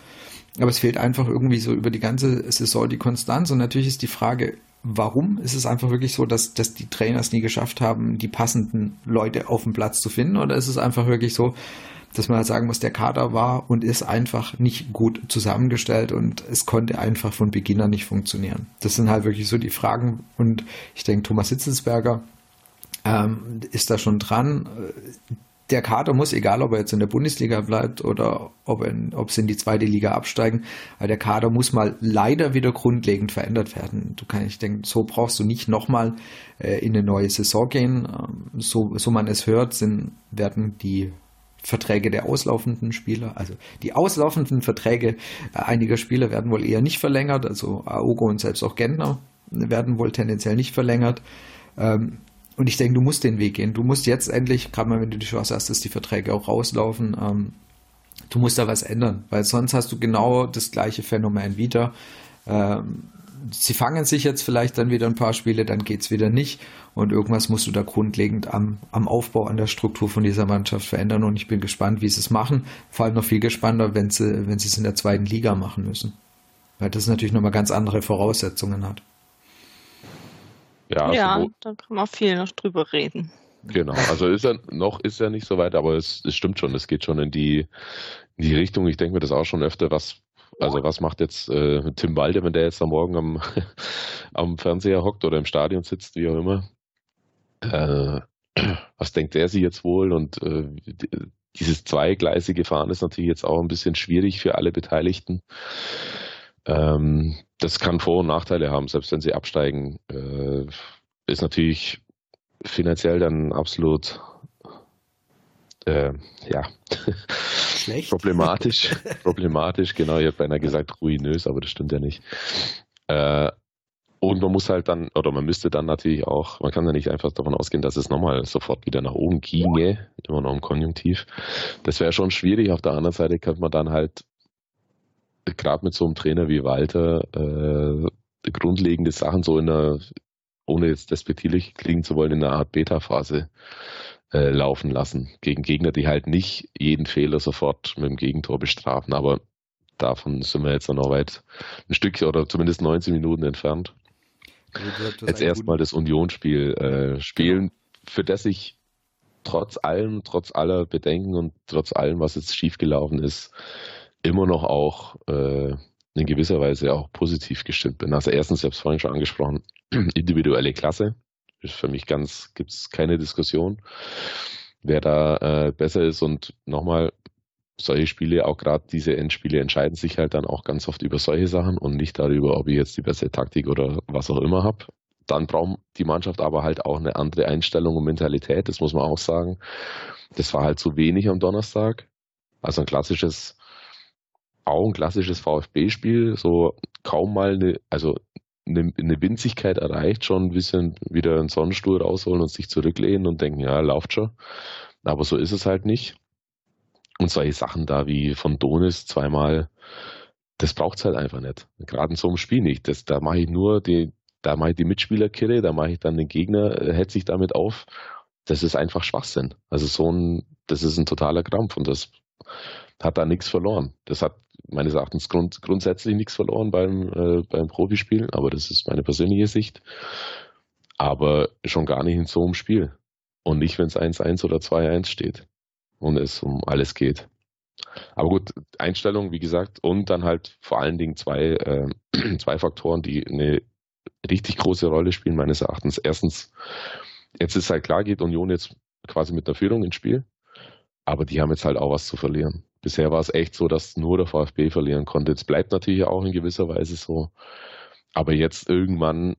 Aber es fehlt einfach irgendwie so über die ganze Saison die Konstanz. Und natürlich ist die Frage, warum ist es einfach wirklich so, dass, dass die Trainer es nie geschafft haben, die passenden Leute auf dem Platz zu finden? Oder ist es einfach wirklich so, dass man halt sagen muss, der Kader war und ist einfach nicht gut zusammengestellt und es konnte einfach von Beginn an nicht funktionieren. Das sind halt wirklich so die Fragen und ich denke, Thomas Hitzelsberger ähm, ist da schon dran der Kader muss, egal ob er jetzt in der Bundesliga bleibt oder ob, in, ob sie in die zweite Liga absteigen, aber der Kader muss mal leider wieder grundlegend verändert werden. Du kannst, ich denke, so brauchst du nicht nochmal äh, in eine neue Saison gehen. Ähm, so, so man es hört, sind, werden die Verträge der auslaufenden Spieler, also die auslaufenden Verträge äh, einiger Spieler werden wohl eher nicht verlängert, also Aogo und selbst auch Gentner werden wohl tendenziell nicht verlängert. Ähm, und ich denke, du musst den Weg gehen. Du musst jetzt endlich, gerade mal wenn du die Chance hast, dass die Verträge auch rauslaufen, ähm, du musst da was ändern, weil sonst hast du genau das gleiche Phänomen wieder. Ähm, sie fangen sich jetzt vielleicht dann wieder ein paar Spiele, dann geht es wieder nicht. Und irgendwas musst du da grundlegend am, am Aufbau, an der Struktur von dieser Mannschaft verändern. Und ich bin gespannt, wie sie es machen. Vor allem noch viel gespannter, wenn sie, wenn sie es in der zweiten Liga machen müssen. Weil das natürlich nochmal ganz andere Voraussetzungen hat. Ja, ja da kann man viel noch drüber reden. Genau, also ist er noch ist er nicht so weit, aber es, es stimmt schon, es geht schon in die, in die Richtung. Ich denke mir das auch schon öfter, was also was macht jetzt äh, Tim Walde, wenn der jetzt am Morgen am, am Fernseher hockt oder im Stadion sitzt, wie auch immer? Äh, was denkt der sich jetzt wohl? Und äh, dieses zweigleisige Fahren ist natürlich jetzt auch ein bisschen schwierig für alle Beteiligten. Ähm, das kann Vor- und Nachteile haben, selbst wenn sie absteigen. Äh, ist natürlich finanziell dann absolut äh, ja Schlecht. problematisch. problematisch, genau. Ich habe beinahe gesagt ruinös, aber das stimmt ja nicht. Äh, und man muss halt dann, oder man müsste dann natürlich auch, man kann ja nicht einfach davon ausgehen, dass es nochmal sofort wieder nach oben ginge, immer noch im Konjunktiv. Das wäre schon schwierig. Auf der anderen Seite könnte man dann halt, gerade mit so einem Trainer wie Walter, äh, grundlegende Sachen so in einer, ohne jetzt despektierlich klingen zu wollen, in einer Art Beta-Phase äh, laufen lassen. Gegen Gegner, die halt nicht jeden Fehler sofort mit dem Gegentor bestrafen. Aber davon sind wir jetzt noch weit ein Stück oder zumindest 19 Minuten entfernt. Also jetzt erstmal das Unionsspiel äh, spielen, für das ich trotz allem, trotz aller Bedenken und trotz allem, was jetzt schiefgelaufen ist, immer noch auch äh, in gewisser Weise auch positiv gestimmt bin. Also erstens, ich habe es vorhin schon angesprochen, individuelle Klasse. Ist für mich ganz, gibt es keine Diskussion, wer da äh, besser ist. Und nochmal, solche Spiele, auch gerade diese Endspiele, entscheiden sich halt dann auch ganz oft über solche Sachen und nicht darüber, ob ich jetzt die beste Taktik oder was auch immer habe. Dann braucht die Mannschaft aber halt auch eine andere Einstellung und Mentalität, das muss man auch sagen. Das war halt zu wenig am Donnerstag. Also ein klassisches, auch ein klassisches VfB-Spiel, so kaum mal eine, also eine, eine Winzigkeit erreicht, schon ein bisschen wieder einen Sonnenstuhl rausholen und sich zurücklehnen und denken, ja, läuft schon. Aber so ist es halt nicht. Und solche Sachen da wie von Donis zweimal, das braucht's halt einfach nicht. Gerade in so einem Spiel nicht. Das, da mache ich nur die, da mache ich die Mitspieler da mache ich dann den Gegner, äh, hetze ich damit auf. Das ist einfach Schwachsinn. Also so ein, das ist ein totaler Krampf und das hat da nichts verloren. Das hat meines Erachtens grund, grundsätzlich nichts verloren beim, äh, beim Profispielen, aber das ist meine persönliche Sicht. Aber schon gar nicht in so einem Spiel. Und nicht, wenn es 1-1 oder 2-1 steht und es um alles geht. Aber gut, Einstellung, wie gesagt, und dann halt vor allen Dingen zwei, äh, zwei Faktoren, die eine richtig große Rolle spielen, meines Erachtens. Erstens, jetzt ist halt klar, geht Union jetzt quasi mit der Führung ins Spiel, aber die haben jetzt halt auch was zu verlieren. Bisher war es echt so, dass nur der VfB verlieren konnte. Jetzt bleibt natürlich auch in gewisser Weise so. Aber jetzt irgendwann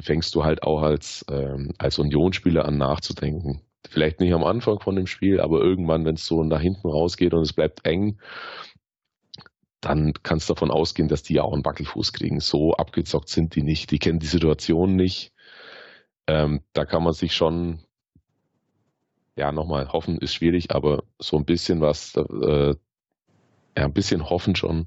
fängst du halt auch als, ähm, als Unionsspieler an nachzudenken. Vielleicht nicht am Anfang von dem Spiel, aber irgendwann, wenn es so nach hinten rausgeht und es bleibt eng, dann kannst du davon ausgehen, dass die ja auch einen Wackelfuß kriegen. So abgezockt sind die nicht. Die kennen die Situation nicht. Ähm, da kann man sich schon, ja, nochmal, hoffen ist schwierig, aber so ein bisschen was, äh, ja, ein bisschen hoffen schon,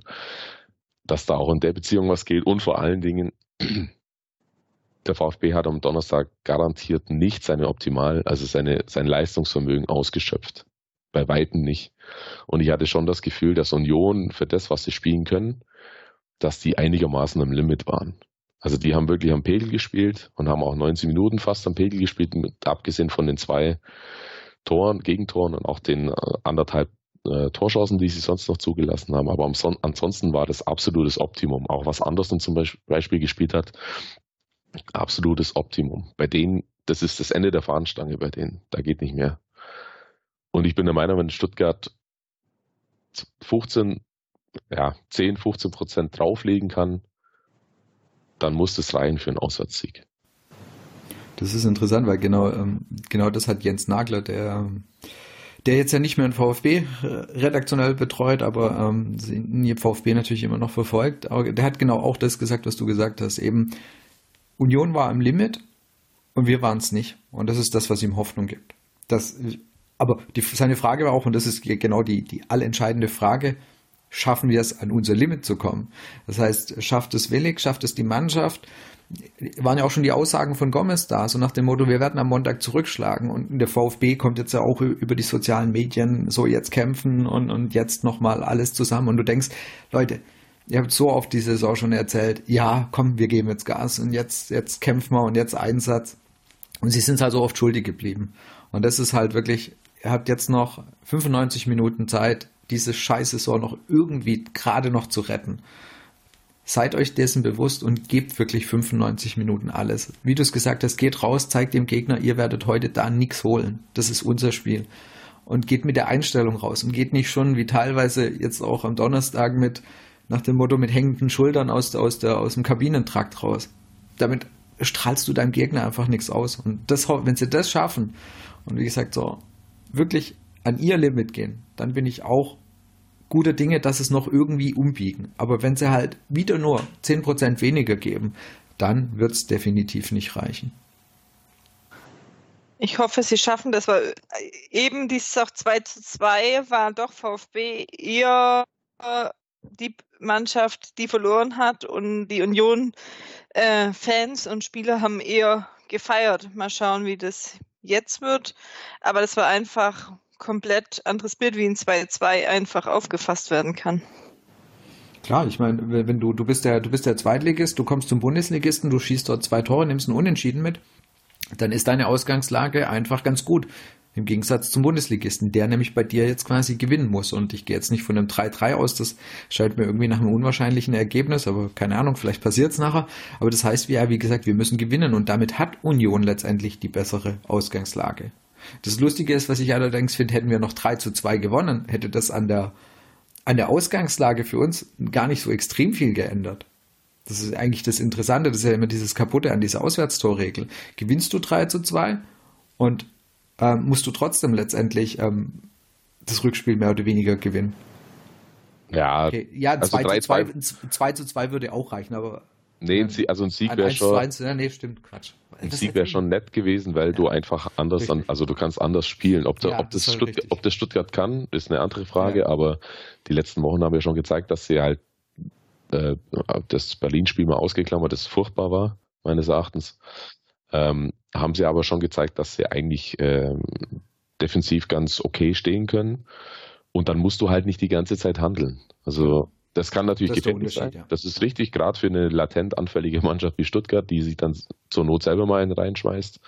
dass da auch in der Beziehung was geht und vor allen Dingen, der VfB hat am Donnerstag garantiert nicht seine Optimal, also seine, sein Leistungsvermögen ausgeschöpft. Bei Weitem nicht. Und ich hatte schon das Gefühl, dass Union für das, was sie spielen können, dass die einigermaßen am Limit waren. Also die haben wirklich am Pegel gespielt und haben auch 90 Minuten fast am Pegel gespielt, mit, abgesehen von den zwei Toren, Gegentoren und auch den äh, anderthalb äh, Torschancen, die sie sonst noch zugelassen haben. Aber ansonsten war das absolutes Optimum. Auch was Anderson zum Beispiel gespielt hat, absolutes Optimum. Bei denen, das ist das Ende der Fahnenstange bei denen. Da geht nicht mehr. Und ich bin der Meinung, wenn Stuttgart 15, ja, 10, 15 Prozent drauflegen kann, dann muss das reichen für einen Auswärtssieg. Das ist interessant, weil genau, ähm, genau das hat Jens Nagler, der, der jetzt ja nicht mehr in VfB redaktionell betreut, aber ähm, in VfB natürlich immer noch verfolgt. Aber der hat genau auch das gesagt, was du gesagt hast. Eben, Union war am Limit und wir waren es nicht. Und das ist das, was ihm Hoffnung gibt. Das, aber die, seine Frage war auch, und das ist genau die, die allentscheidende Frage, schaffen wir es, an unser Limit zu kommen? Das heißt, schafft es Willig, schafft es die Mannschaft? Waren ja auch schon die Aussagen von Gomez da, so nach dem Motto, wir werden am Montag zurückschlagen. Und der VfB kommt jetzt ja auch über die sozialen Medien, so jetzt kämpfen und, und jetzt nochmal alles zusammen. Und du denkst, Leute, ihr habt so oft die Saison schon erzählt, ja, komm, wir geben jetzt Gas und jetzt, jetzt kämpfen wir und jetzt Einsatz. Und sie sind es also oft schuldig geblieben. Und das ist halt wirklich, ihr habt jetzt noch 95 Minuten Zeit, diese Scheißsaison noch irgendwie gerade noch zu retten. Seid euch dessen bewusst und gebt wirklich 95 Minuten alles. Wie du es gesagt hast, geht raus, zeigt dem Gegner, ihr werdet heute da nichts holen. Das ist unser Spiel. Und geht mit der Einstellung raus und geht nicht schon wie teilweise jetzt auch am Donnerstag mit nach dem Motto mit hängenden Schultern aus, aus, der, aus dem Kabinentrakt raus. Damit strahlst du deinem Gegner einfach nichts aus. Und das, wenn sie das schaffen und wie gesagt so wirklich an ihr Limit gehen, dann bin ich auch guter Dinge, dass es noch irgendwie umbiegen. Aber wenn sie halt wieder nur 10% weniger geben, dann wird es definitiv nicht reichen. Ich hoffe, sie schaffen das, weil eben dieses auch 2 zu 2 war doch VfB eher äh, die Mannschaft, die verloren hat und die Union-Fans äh, und Spieler haben eher gefeiert. Mal schauen, wie das jetzt wird. Aber das war einfach komplett anderes Bild, wie ein 2-2 einfach aufgefasst werden kann. Klar, ich meine, wenn du, du bist der, du bist der Zweitligist, du kommst zum Bundesligisten, du schießt dort zwei Tore, nimmst einen Unentschieden mit, dann ist deine Ausgangslage einfach ganz gut. Im Gegensatz zum Bundesligisten, der nämlich bei dir jetzt quasi gewinnen muss. Und ich gehe jetzt nicht von einem 3-3 aus, das scheint mir irgendwie nach einem unwahrscheinlichen Ergebnis, aber keine Ahnung, vielleicht passiert es nachher. Aber das heißt, ja, wie gesagt, wir müssen gewinnen und damit hat Union letztendlich die bessere Ausgangslage. Das Lustige ist, was ich allerdings finde, hätten wir noch 3 zu 2 gewonnen, hätte das an der, an der Ausgangslage für uns gar nicht so extrem viel geändert. Das ist eigentlich das Interessante, das ist ja immer dieses Kaputte an dieser Auswärtstorregel. Gewinnst du 3 zu 2 und ähm, musst du trotzdem letztendlich ähm, das Rückspiel mehr oder weniger gewinnen. Ja, okay. ja ein also 2, 3, zu 2, 2, 2 zu 2 würde auch reichen, aber Nee, also ein Sieg wäre schon. 1, ja, nee, stimmt, Quatsch. Ein das Sieg wäre schon nett gewesen, weil ja. du einfach anders, an, also du kannst anders spielen. Ob, ja, ob, das das Stutt ob, das Stuttgart kann, ist eine andere Frage, ja. aber die letzten Wochen haben ja schon gezeigt, dass sie halt äh, das Berlin-Spiel mal ausgeklammert, das furchtbar war, meines Erachtens. Ähm, haben sie aber schon gezeigt, dass sie eigentlich äh, defensiv ganz okay stehen können. Und dann musst du halt nicht die ganze Zeit handeln. Also das kann natürlich das gefährlich sein. Ja. Das ist richtig, gerade für eine latent anfällige Mannschaft wie Stuttgart, die sich dann zur Not selber mal einen reinschmeißt.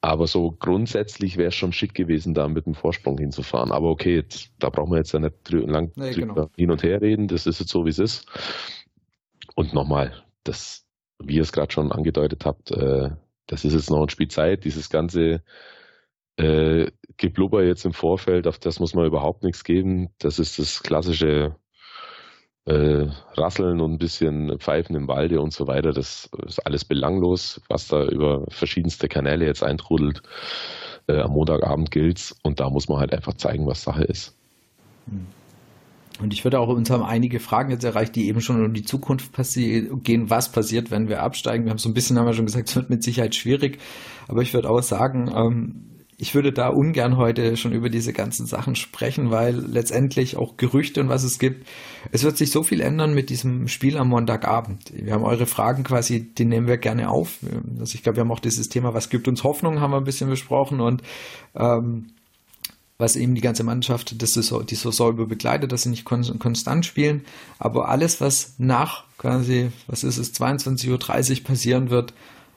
Aber so grundsätzlich wäre es schon schick gewesen, da mit dem Vorsprung hinzufahren. Aber okay, jetzt, da brauchen wir jetzt ja nicht lang nee, genau. hin und her reden. Das ist jetzt so, wie es ist. Und nochmal, das, wie ihr es gerade schon angedeutet habt, äh, das ist jetzt noch ein Spiel Zeit. Dieses ganze äh, Geblubber jetzt im Vorfeld, auf das muss man überhaupt nichts geben. Das ist das klassische äh, Rasseln und ein bisschen Pfeifen im Walde und so weiter. Das ist alles belanglos, was da über verschiedenste Kanäle jetzt eintrudelt. Äh, am Montagabend gilt's und da muss man halt einfach zeigen, was Sache ist. Hm. Und ich würde auch, uns haben einige Fragen jetzt erreicht, die eben schon um die Zukunft gehen, was passiert, wenn wir absteigen. Wir haben so ein bisschen, haben wir schon gesagt, es wird mit Sicherheit schwierig. Aber ich würde auch sagen, ähm, ich würde da ungern heute schon über diese ganzen Sachen sprechen, weil letztendlich auch Gerüchte und was es gibt, es wird sich so viel ändern mit diesem Spiel am Montagabend. Wir haben eure Fragen quasi, die nehmen wir gerne auf. Also ich glaube, wir haben auch dieses Thema, was gibt uns Hoffnung, haben wir ein bisschen besprochen und ähm, was eben die ganze Mannschaft das Saison, die Saison über begleitet, dass sie nicht kon konstant spielen. Aber alles, was nach quasi, was ist es, 22.30 Uhr passieren wird,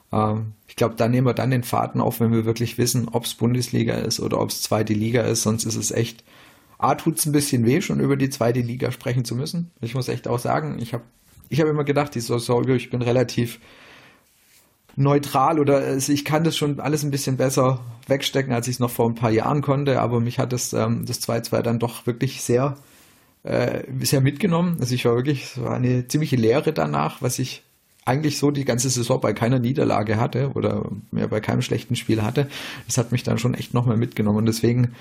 ich glaube, da nehmen wir dann den Faden auf, wenn wir wirklich wissen, ob es Bundesliga ist oder ob es zweite Liga ist. Sonst ist es echt, A, tut es ein bisschen weh, schon über die zweite Liga sprechen zu müssen. Ich muss echt auch sagen, ich habe ich hab immer gedacht, die Saison, ich bin relativ neutral oder also ich kann das schon alles ein bisschen besser wegstecken, als ich es noch vor ein paar Jahren konnte, aber mich hat das, ähm, das 2-2 dann doch wirklich sehr, äh, sehr mitgenommen. Also ich war wirklich, es war eine ziemliche Lehre danach, was ich eigentlich so die ganze Saison bei keiner Niederlage hatte oder mehr bei keinem schlechten Spiel hatte. Das hat mich dann schon echt nochmal mitgenommen. Und deswegen,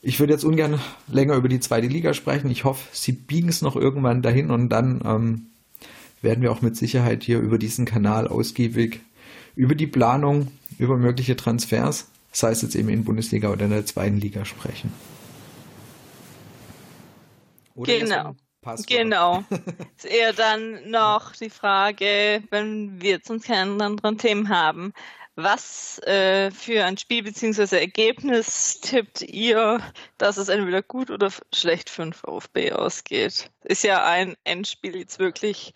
ich würde jetzt ungern länger über die zweite Liga sprechen. Ich hoffe, sie biegen es noch irgendwann dahin und dann ähm, werden wir auch mit Sicherheit hier über diesen Kanal ausgiebig über die Planung, über mögliche Transfers, sei es jetzt eben in Bundesliga oder in der zweiten Liga sprechen. Oder genau. Passt genau. ist eher dann noch die Frage, wenn wir jetzt uns keine anderen Themen haben. Was äh, für ein Spiel bzw. Ergebnis tippt ihr, dass es entweder gut oder schlecht für den VfB ausgeht? Ist ja ein Endspiel jetzt wirklich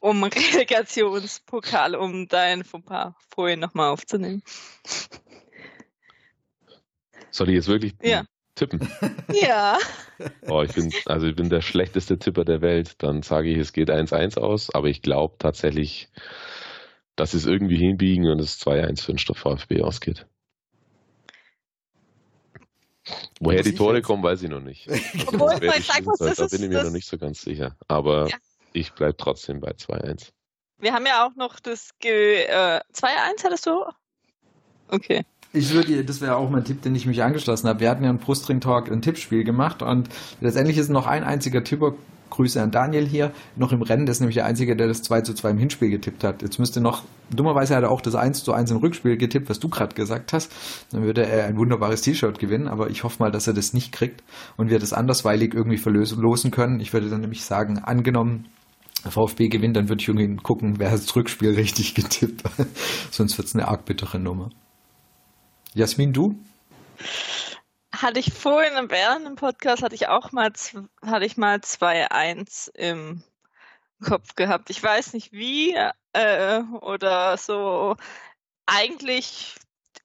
um Relegationspokal, um dein Fauxpas vorhin nochmal aufzunehmen. Soll ich jetzt wirklich ja. Tippen? Ja. Oh, ich bin, also ich bin der schlechteste Tipper der Welt. Dann sage ich, es geht 1-1 aus, aber ich glaube tatsächlich, dass sie es irgendwie hinbiegen und es 2-1 für den VfB ausgeht. Woher die Tore kommen, weiß ich noch nicht. Also Obwohl, ich sagen muss, da bin ich mir noch nicht so ganz sicher. Aber ja. ich bleibe trotzdem bei 2-1. Wir haben ja auch noch das Ge äh, 2-1 hattest du? Okay. Ich würde, das wäre auch mein Tipp, den ich mich angeschlossen habe. Wir hatten ja ein Brustring Talk, ein Tippspiel gemacht und letztendlich ist noch ein einziger Tipper Grüße an Daniel hier, noch im Rennen. Das ist nämlich der Einzige, der das 2 zu 2 im Hinspiel getippt hat. Jetzt müsste noch, dummerweise hat er auch das 1 zu 1 im Rückspiel getippt, was du gerade gesagt hast. Dann würde er ein wunderbares T-Shirt gewinnen, aber ich hoffe mal, dass er das nicht kriegt und wir das andersweilig irgendwie verlosen können. Ich würde dann nämlich sagen, angenommen, VfB gewinnt, dann würde ich irgendwie gucken, wer hat das Rückspiel richtig getippt. Sonst wird es eine arg bittere Nummer. Jasmin, du? hatte ich vorhin während dem Podcast hatte ich auch mal hatte ich mal 2-1 im Kopf gehabt. Ich weiß nicht wie äh, oder so. Eigentlich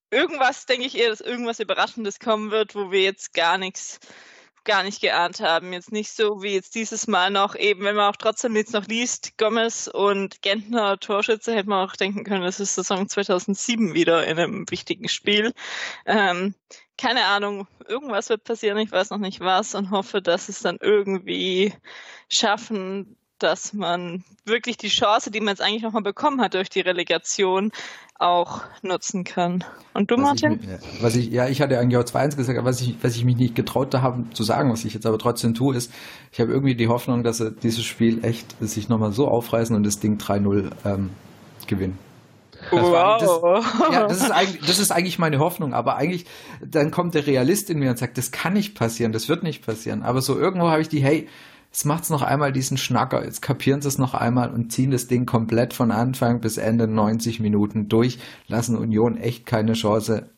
irgendwas denke ich eher, dass irgendwas Überraschendes kommen wird, wo wir jetzt gar nichts gar nicht geahnt haben. Jetzt nicht so wie jetzt dieses Mal noch, eben wenn man auch trotzdem jetzt noch liest, Gomez und Gentner Torschütze, hätte man auch denken können, das ist Saison 2007 wieder in einem wichtigen Spiel. Ähm, keine Ahnung, irgendwas wird passieren, ich weiß noch nicht was und hoffe, dass es dann irgendwie schaffen, dass man wirklich die Chance, die man jetzt eigentlich nochmal bekommen hat durch die Relegation, auch nutzen kann. Und du, was Martin? Ich, was ich, ja, ich hatte eigentlich auch 2-1 gesagt, aber was ich, was ich mich nicht getraut habe zu sagen, was ich jetzt aber trotzdem tue, ist, ich habe irgendwie die Hoffnung, dass sie dieses Spiel echt sich nochmal so aufreißen und das Ding 3-0 ähm, gewinnen. Das wow. das, ja, das ist, eigentlich, das ist eigentlich meine Hoffnung, aber eigentlich, dann kommt der Realist in mir und sagt, das kann nicht passieren, das wird nicht passieren. Aber so irgendwo habe ich die, hey, jetzt macht's noch einmal diesen Schnacker, jetzt kapieren sie es noch einmal und ziehen das Ding komplett von Anfang bis Ende 90 Minuten durch, lassen Union echt keine Chance.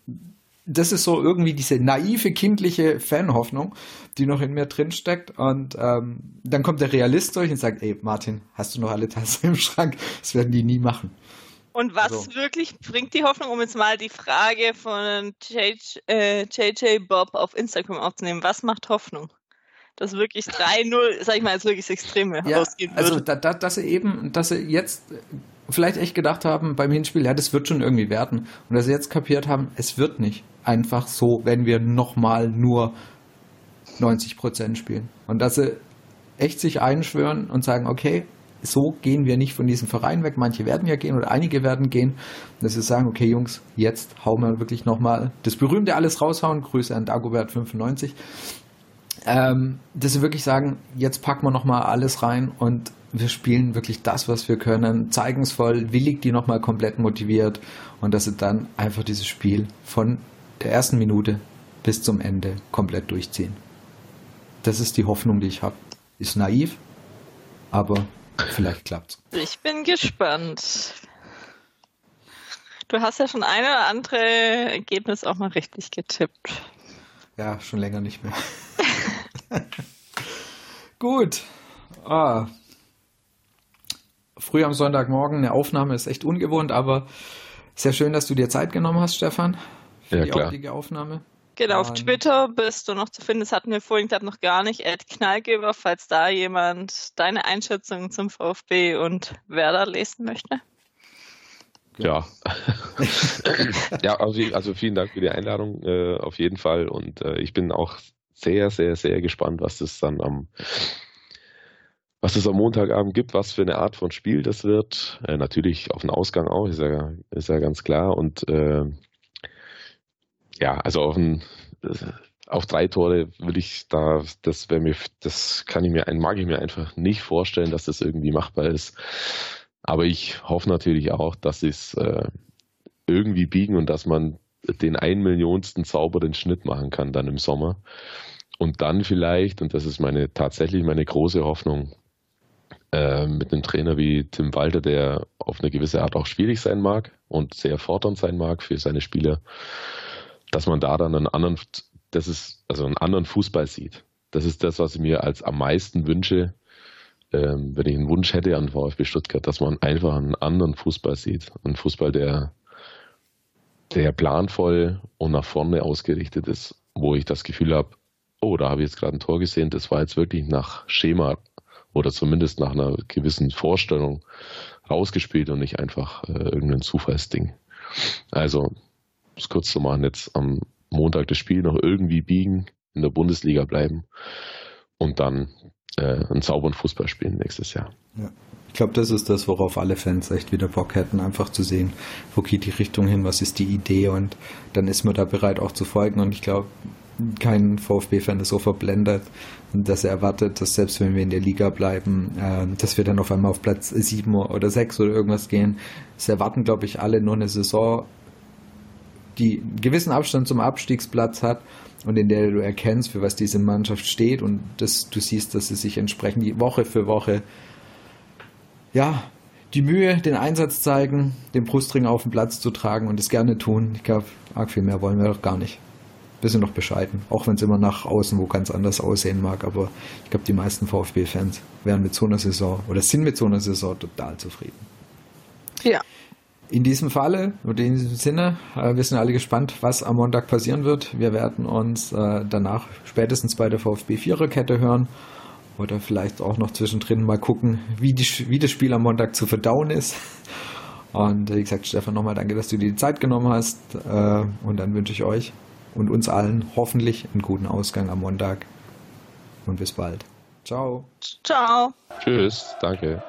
Das ist so irgendwie diese naive, kindliche Fanhoffnung, die noch in mir drin steckt. Und ähm, dann kommt der Realist durch und sagt, ey Martin, hast du noch alle Tassen im Schrank? Das werden die nie machen. Und was also. wirklich bringt die Hoffnung, um jetzt mal die Frage von JJ, äh, JJ Bob auf Instagram aufzunehmen, was macht Hoffnung? Dass wirklich 3-0, sag ich mal, jetzt wirklich das Extreme ja, ausgehen wird. Also, da, da, dass sie eben, dass sie jetzt vielleicht echt gedacht haben beim Hinspiel, ja, das wird schon irgendwie werden. Und dass sie jetzt kapiert haben, es wird nicht einfach so, wenn wir nochmal nur 90 Prozent spielen. Und dass sie echt sich einschwören und sagen, okay, so gehen wir nicht von diesem Verein weg. Manche werden ja gehen oder einige werden gehen. Dass sie sagen, okay Jungs, jetzt hauen wir wirklich nochmal das berühmte alles raushauen. Grüße an Dagobert95. Ähm, dass sie wirklich sagen, jetzt packen wir nochmal alles rein und wir spielen wirklich das, was wir können, zeigen es voll, willig die nochmal komplett motiviert und dass sie dann einfach dieses Spiel von der ersten Minute bis zum Ende komplett durchziehen. Das ist die Hoffnung, die ich habe. Ist naiv, aber Vielleicht klappt's. Ich bin gespannt. Du hast ja schon eine oder andere Ergebnis auch mal richtig getippt. Ja, schon länger nicht mehr. Gut. Ah. Früh am Sonntagmorgen eine Aufnahme ist echt ungewohnt, aber sehr schön, dass du dir Zeit genommen hast, Stefan, für ja, die klar. heutige Aufnahme. Genau, auf Twitter bist du noch zu finden. Das hatten wir vorhin, glaube noch gar nicht. Ed Knallgeber, falls da jemand deine Einschätzung zum VfB und Werder lesen möchte. Ja. ja, also, also, vielen Dank für die Einladung äh, auf jeden Fall. Und äh, ich bin auch sehr, sehr, sehr gespannt, was das dann am was es am Montagabend gibt, was für eine Art von Spiel das wird. Äh, natürlich auf den Ausgang auch, ist ja, ist ja ganz klar. Und äh, ja, also auf, ein, auf drei Tore will ich da, das wäre mir, das kann ich mir, mag ich mir einfach nicht vorstellen, dass das irgendwie machbar ist. Aber ich hoffe natürlich auch, dass sie es äh, irgendwie biegen und dass man den ein Millionsten sauberen Schnitt machen kann dann im Sommer. Und dann vielleicht, und das ist meine tatsächlich meine große Hoffnung, äh, mit einem Trainer wie Tim Walter, der auf eine gewisse Art auch schwierig sein mag und sehr fordernd sein mag für seine Spieler, dass man da dann einen anderen, das ist, also einen anderen Fußball sieht. Das ist das, was ich mir als am meisten wünsche, ähm, wenn ich einen Wunsch hätte an VfB Stuttgart, dass man einfach einen anderen Fußball sieht. Einen Fußball, der, der planvoll und nach vorne ausgerichtet ist, wo ich das Gefühl habe, oh, da habe ich jetzt gerade ein Tor gesehen, das war jetzt wirklich nach Schema oder zumindest nach einer gewissen Vorstellung rausgespielt und nicht einfach äh, irgendein Zufallsding. Also, um es kurz zu machen, jetzt am Montag das Spiel noch irgendwie biegen, in der Bundesliga bleiben und dann äh, einen sauberen Fußball spielen nächstes Jahr. Ja. Ich glaube, das ist das, worauf alle Fans echt wieder Bock hätten, einfach zu sehen, wo geht die Richtung hin, was ist die Idee und dann ist man da bereit auch zu folgen und ich glaube, kein VfB-Fan ist so verblendet, dass er erwartet, dass selbst wenn wir in der Liga bleiben, äh, dass wir dann auf einmal auf Platz 7 oder 6 oder irgendwas gehen. Es erwarten, glaube ich, alle nur eine Saison, die einen gewissen Abstand zum Abstiegsplatz hat und in der du erkennst, für was diese Mannschaft steht und dass du siehst, dass sie sich entsprechend die Woche für Woche ja, die Mühe, den Einsatz zeigen, den Brustring auf den Platz zu tragen und es gerne tun. Ich glaube, arg viel mehr wollen wir doch gar nicht. Wir sind noch bescheiden, auch wenn es immer nach außen wo ganz anders aussehen mag. Aber ich glaube, die meisten VfB-Fans wären mit so einer Saison oder sind mit so einer Saison total zufrieden. Ja. In diesem Falle und in diesem Sinne, äh, wir sind alle gespannt, was am Montag passieren wird. Wir werden uns äh, danach spätestens bei der VfB Viererkette hören oder vielleicht auch noch zwischendrin mal gucken, wie, die, wie das Spiel am Montag zu verdauen ist. Und wie gesagt, Stefan, nochmal danke, dass du dir die Zeit genommen hast. Äh, und dann wünsche ich euch und uns allen hoffentlich einen guten Ausgang am Montag. Und bis bald. Ciao. Ciao. Tschüss, danke.